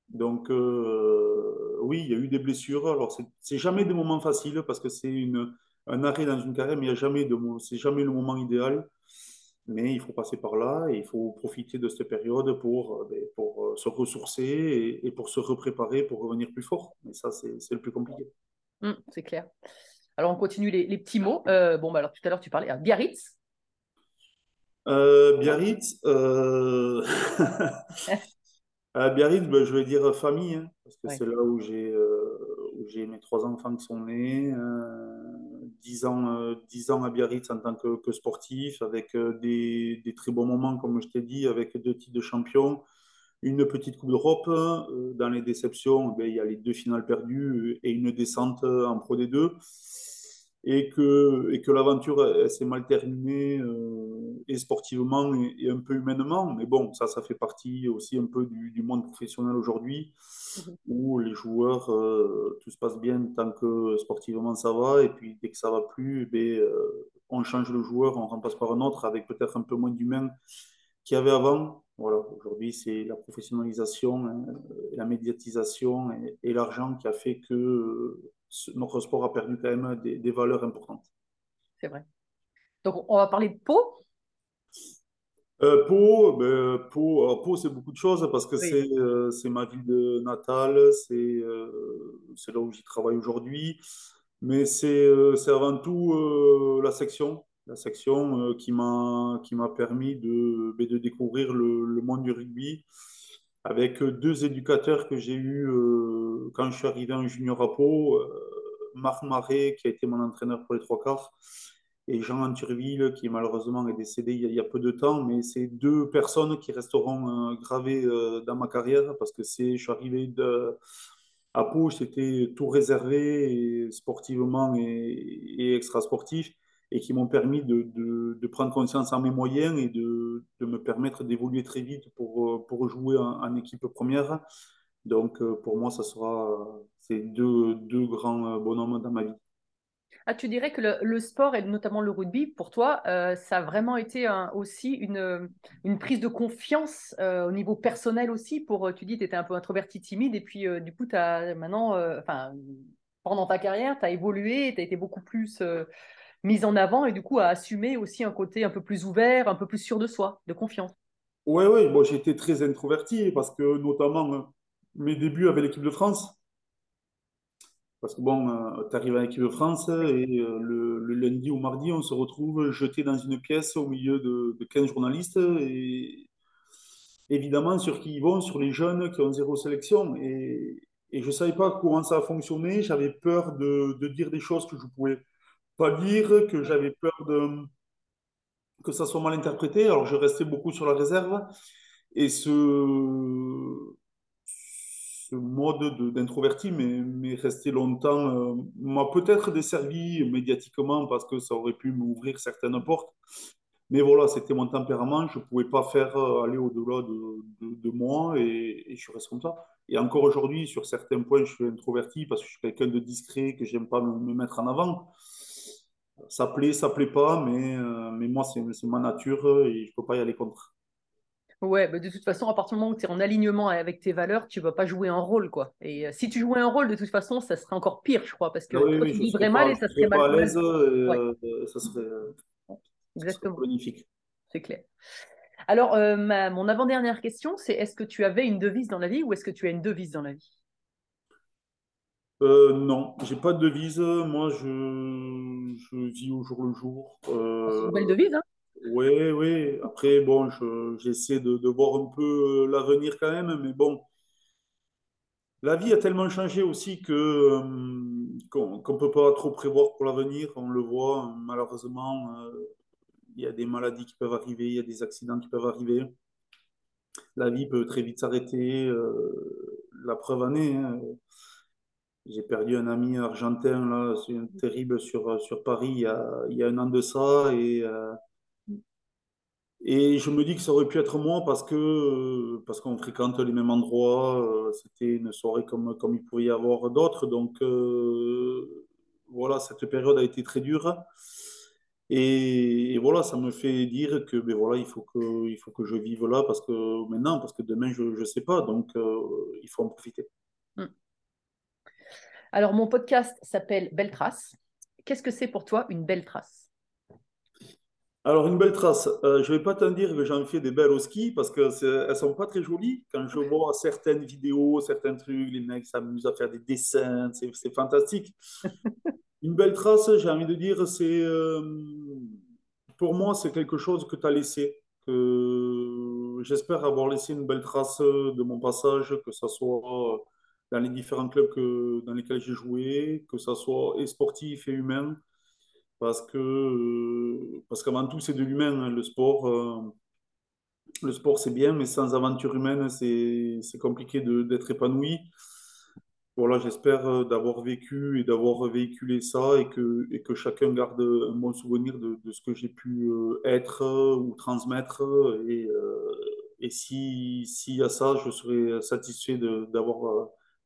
Donc, euh, oui, il y a eu des blessures. Alors, c'est c'est jamais des moments faciles parce que c'est une, un arrêt dans une carrière, mais il y a jamais de, c'est jamais le moment idéal. Mais il faut passer par là et il faut profiter de cette période pour, euh, ben, pour euh, se ressourcer et, et pour se repréparer pour revenir plus fort. Mais ça, c'est le plus compliqué. Hum, c'est clair. Alors on continue les, les petits mots. Euh, bon, bah, alors tout à l'heure tu parlais à Biarritz. Euh, Biarritz, euh... Biarritz, ben, je vais dire famille, hein, parce que Ouais. c'est là où j'ai j'ai mes trois enfants qui sont nés. Euh, 10 ans, euh, 10 ans à Biarritz en tant que, sportif, avec euh, des, très bons moments, comme je t'ai dit, avec deux titres de champion, une petite Coupe d'Europe. Euh, dans les déceptions, ben, il y a les deux finales perdues et une descente en Pro D2. Et que, et que l'aventure s'est mal terminée, euh, et sportivement et, et un peu humainement. Mais bon, ça, ça fait partie aussi un peu du, du monde professionnel aujourd'hui, Mhm. où les joueurs, euh, tout se passe bien tant que sportivement ça va, et puis dès que ça va plus, ben, euh, on change le joueur, on remplace par un autre avec peut-être un peu moins d'humain qu'il y avait avant. Voilà, aujourd'hui, c'est la professionnalisation, hein, la médiatisation et, et l'argent qui a fait que notre sport a perdu quand même des, des valeurs importantes. C'est vrai. Donc on va parler de Pau. Euh, Pau, ben, Pau, c'est beaucoup de choses parce que Oui. c'est euh, ma ville de natale, c'est euh, là où j'y travaille aujourd'hui, mais c'est euh, avant tout euh, la section, la section qui m'a permis de, ben, de découvrir le, le monde du rugby avec deux éducateurs que j'ai eus euh, quand je suis arrivé en junior à Pau, euh, Marc Marais qui a été mon entraîneur pour les trois quarts et Jean Anturville, qui malheureusement est décédé il y a, peu de temps, mais c'est deux personnes qui resteront euh, gravées euh, dans ma carrière parce que je suis arrivé À Pau, c'était tout réservé et sportivement et, et extra-sportif et qui m'ont permis de, de, prendre conscience en mes moyens et de, de me permettre d'évoluer très vite pour, pour jouer en, équipe première. Donc euh, pour moi, ça sera ces deux, deux grands bonhommes dans ma vie. Ah, tu dirais que le, sport et notamment le rugby, pour toi, euh, ça a vraiment été aussi une, une, prise de confiance euh, au niveau personnel aussi. Pour, tu dis, tu étais un peu introverti, timide, et puis euh, du coup, as maintenant, pendant ta carrière, tu as évolué, tu as été beaucoup plus mise en avant et du coup, à assumer aussi un côté un peu plus ouvert, un peu plus sûr de soi, de confiance. Oui, oui, bon, j'étais très introverti parce que notamment mes débuts avec l'équipe de France, parce que bon, euh, tu arrives à l'équipe de France et euh, le, lundi ou mardi, on se retrouve jeté dans une pièce au milieu de, de 15 journalistes et évidemment sur qui ils vont, sur les jeunes qui ont zéro sélection. Et, et je ne savais pas comment ça a fonctionné. J'avais peur de, de, dire des choses que je pouvais pas dire, que j'avais peur de, que ça soit mal interprété. Alors je restais beaucoup sur la réserve. Et ce, ce mode d'introverti, mais, resté longtemps, euh, m'a peut-être desservi médiatiquement parce que ça aurait pu m'ouvrir certaines portes. Mais voilà, c'était mon tempérament, je ne pouvais pas faire euh, aller au-delà de, de, moi et, je reste comme ça. Et encore aujourd'hui, sur certains points, je suis introverti parce que je suis quelqu'un de discret, que j'aime pas me, mettre en avant. Ça plaît, ça plaît pas, mais, euh, mais moi, c'est ma nature et je ne peux pas y aller contre. Ouais, bah de toute façon, à partir du moment où tu es en alignement avec tes valeurs, tu ne vas pas jouer un rôle. quoi. Et euh, si tu jouais un rôle, de toute façon, ça serait encore pire, je crois, parce que oui, toi, oui, tu vivrais mal et ça serait mal. Pas à l'aise, euh, ouais. ça serait, Exactement. Ça serait magnifique. C'est clair. Alors, ma, mon avant-dernière question, c'est est-ce que tu avais une devise dans la vie ou est-ce que tu as une devise dans la vie? Euh, non, j'ai pas de devise. Moi, je, je vis au jour le jour. Euh, C'est une belle devise, hein? Oui, oui. Après, bon, j'essaie de, de, voir un peu l'avenir quand même, mais bon, la vie a tellement changé aussi que euh, qu'on ne peut pas trop prévoir pour l'avenir. On le voit, malheureusement, euh, il y a des maladies qui peuvent arriver, il y a des accidents qui peuvent arriver. La vie peut très vite s'arrêter. Euh, la preuve en est. Hein. J'ai perdu un ami argentin, là, c'est terrible sur, sur Paris, il y, a, il y a un an de ça, et euh, et je me dis que ça aurait pu être moi parce que parce qu'on fréquente les mêmes endroits. euh, C'était une soirée comme, comme il pouvait y avoir d'autres. Donc euh, voilà, cette période a été très dure. Et, et voilà, ça me fait dire que ben voilà, il faut que, il faut que je vive là parce que maintenant, parce que demain, je ne sais pas. Donc euh, il faut en profiter. Alors, mon podcast s'appelle Belle Trace. Qu'est-ce que c'est pour toi une belle trace? Alors, une belle trace, euh, je ne vais pas te dire que j'en fais des belles au ski parce qu'elles ne sont pas très jolies. Quand je vois certaines vidéos, certains trucs, les mecs s'amusent à faire des dessins, c'est fantastique. une belle trace, j'ai envie de dire, c'est euh, pour moi, c'est quelque chose que tu as laissé. Que j'espère avoir laissé une belle trace de mon passage, que ça soit dans les différents clubs que, dans lesquels j'ai joué, que ça soit et sportif et humain parce que euh, parce qu'avant tout c'est de l'humain hein, le sport euh, le sport c'est bien mais sans aventure humaine c'est compliqué d'être épanoui. Voilà j'espère euh, d'avoir vécu et d'avoir véhiculé ça et que et que chacun garde un bon souvenir de, de ce que j'ai pu être ou transmettre et et si s'il y a ça je serai satisfait d'avoir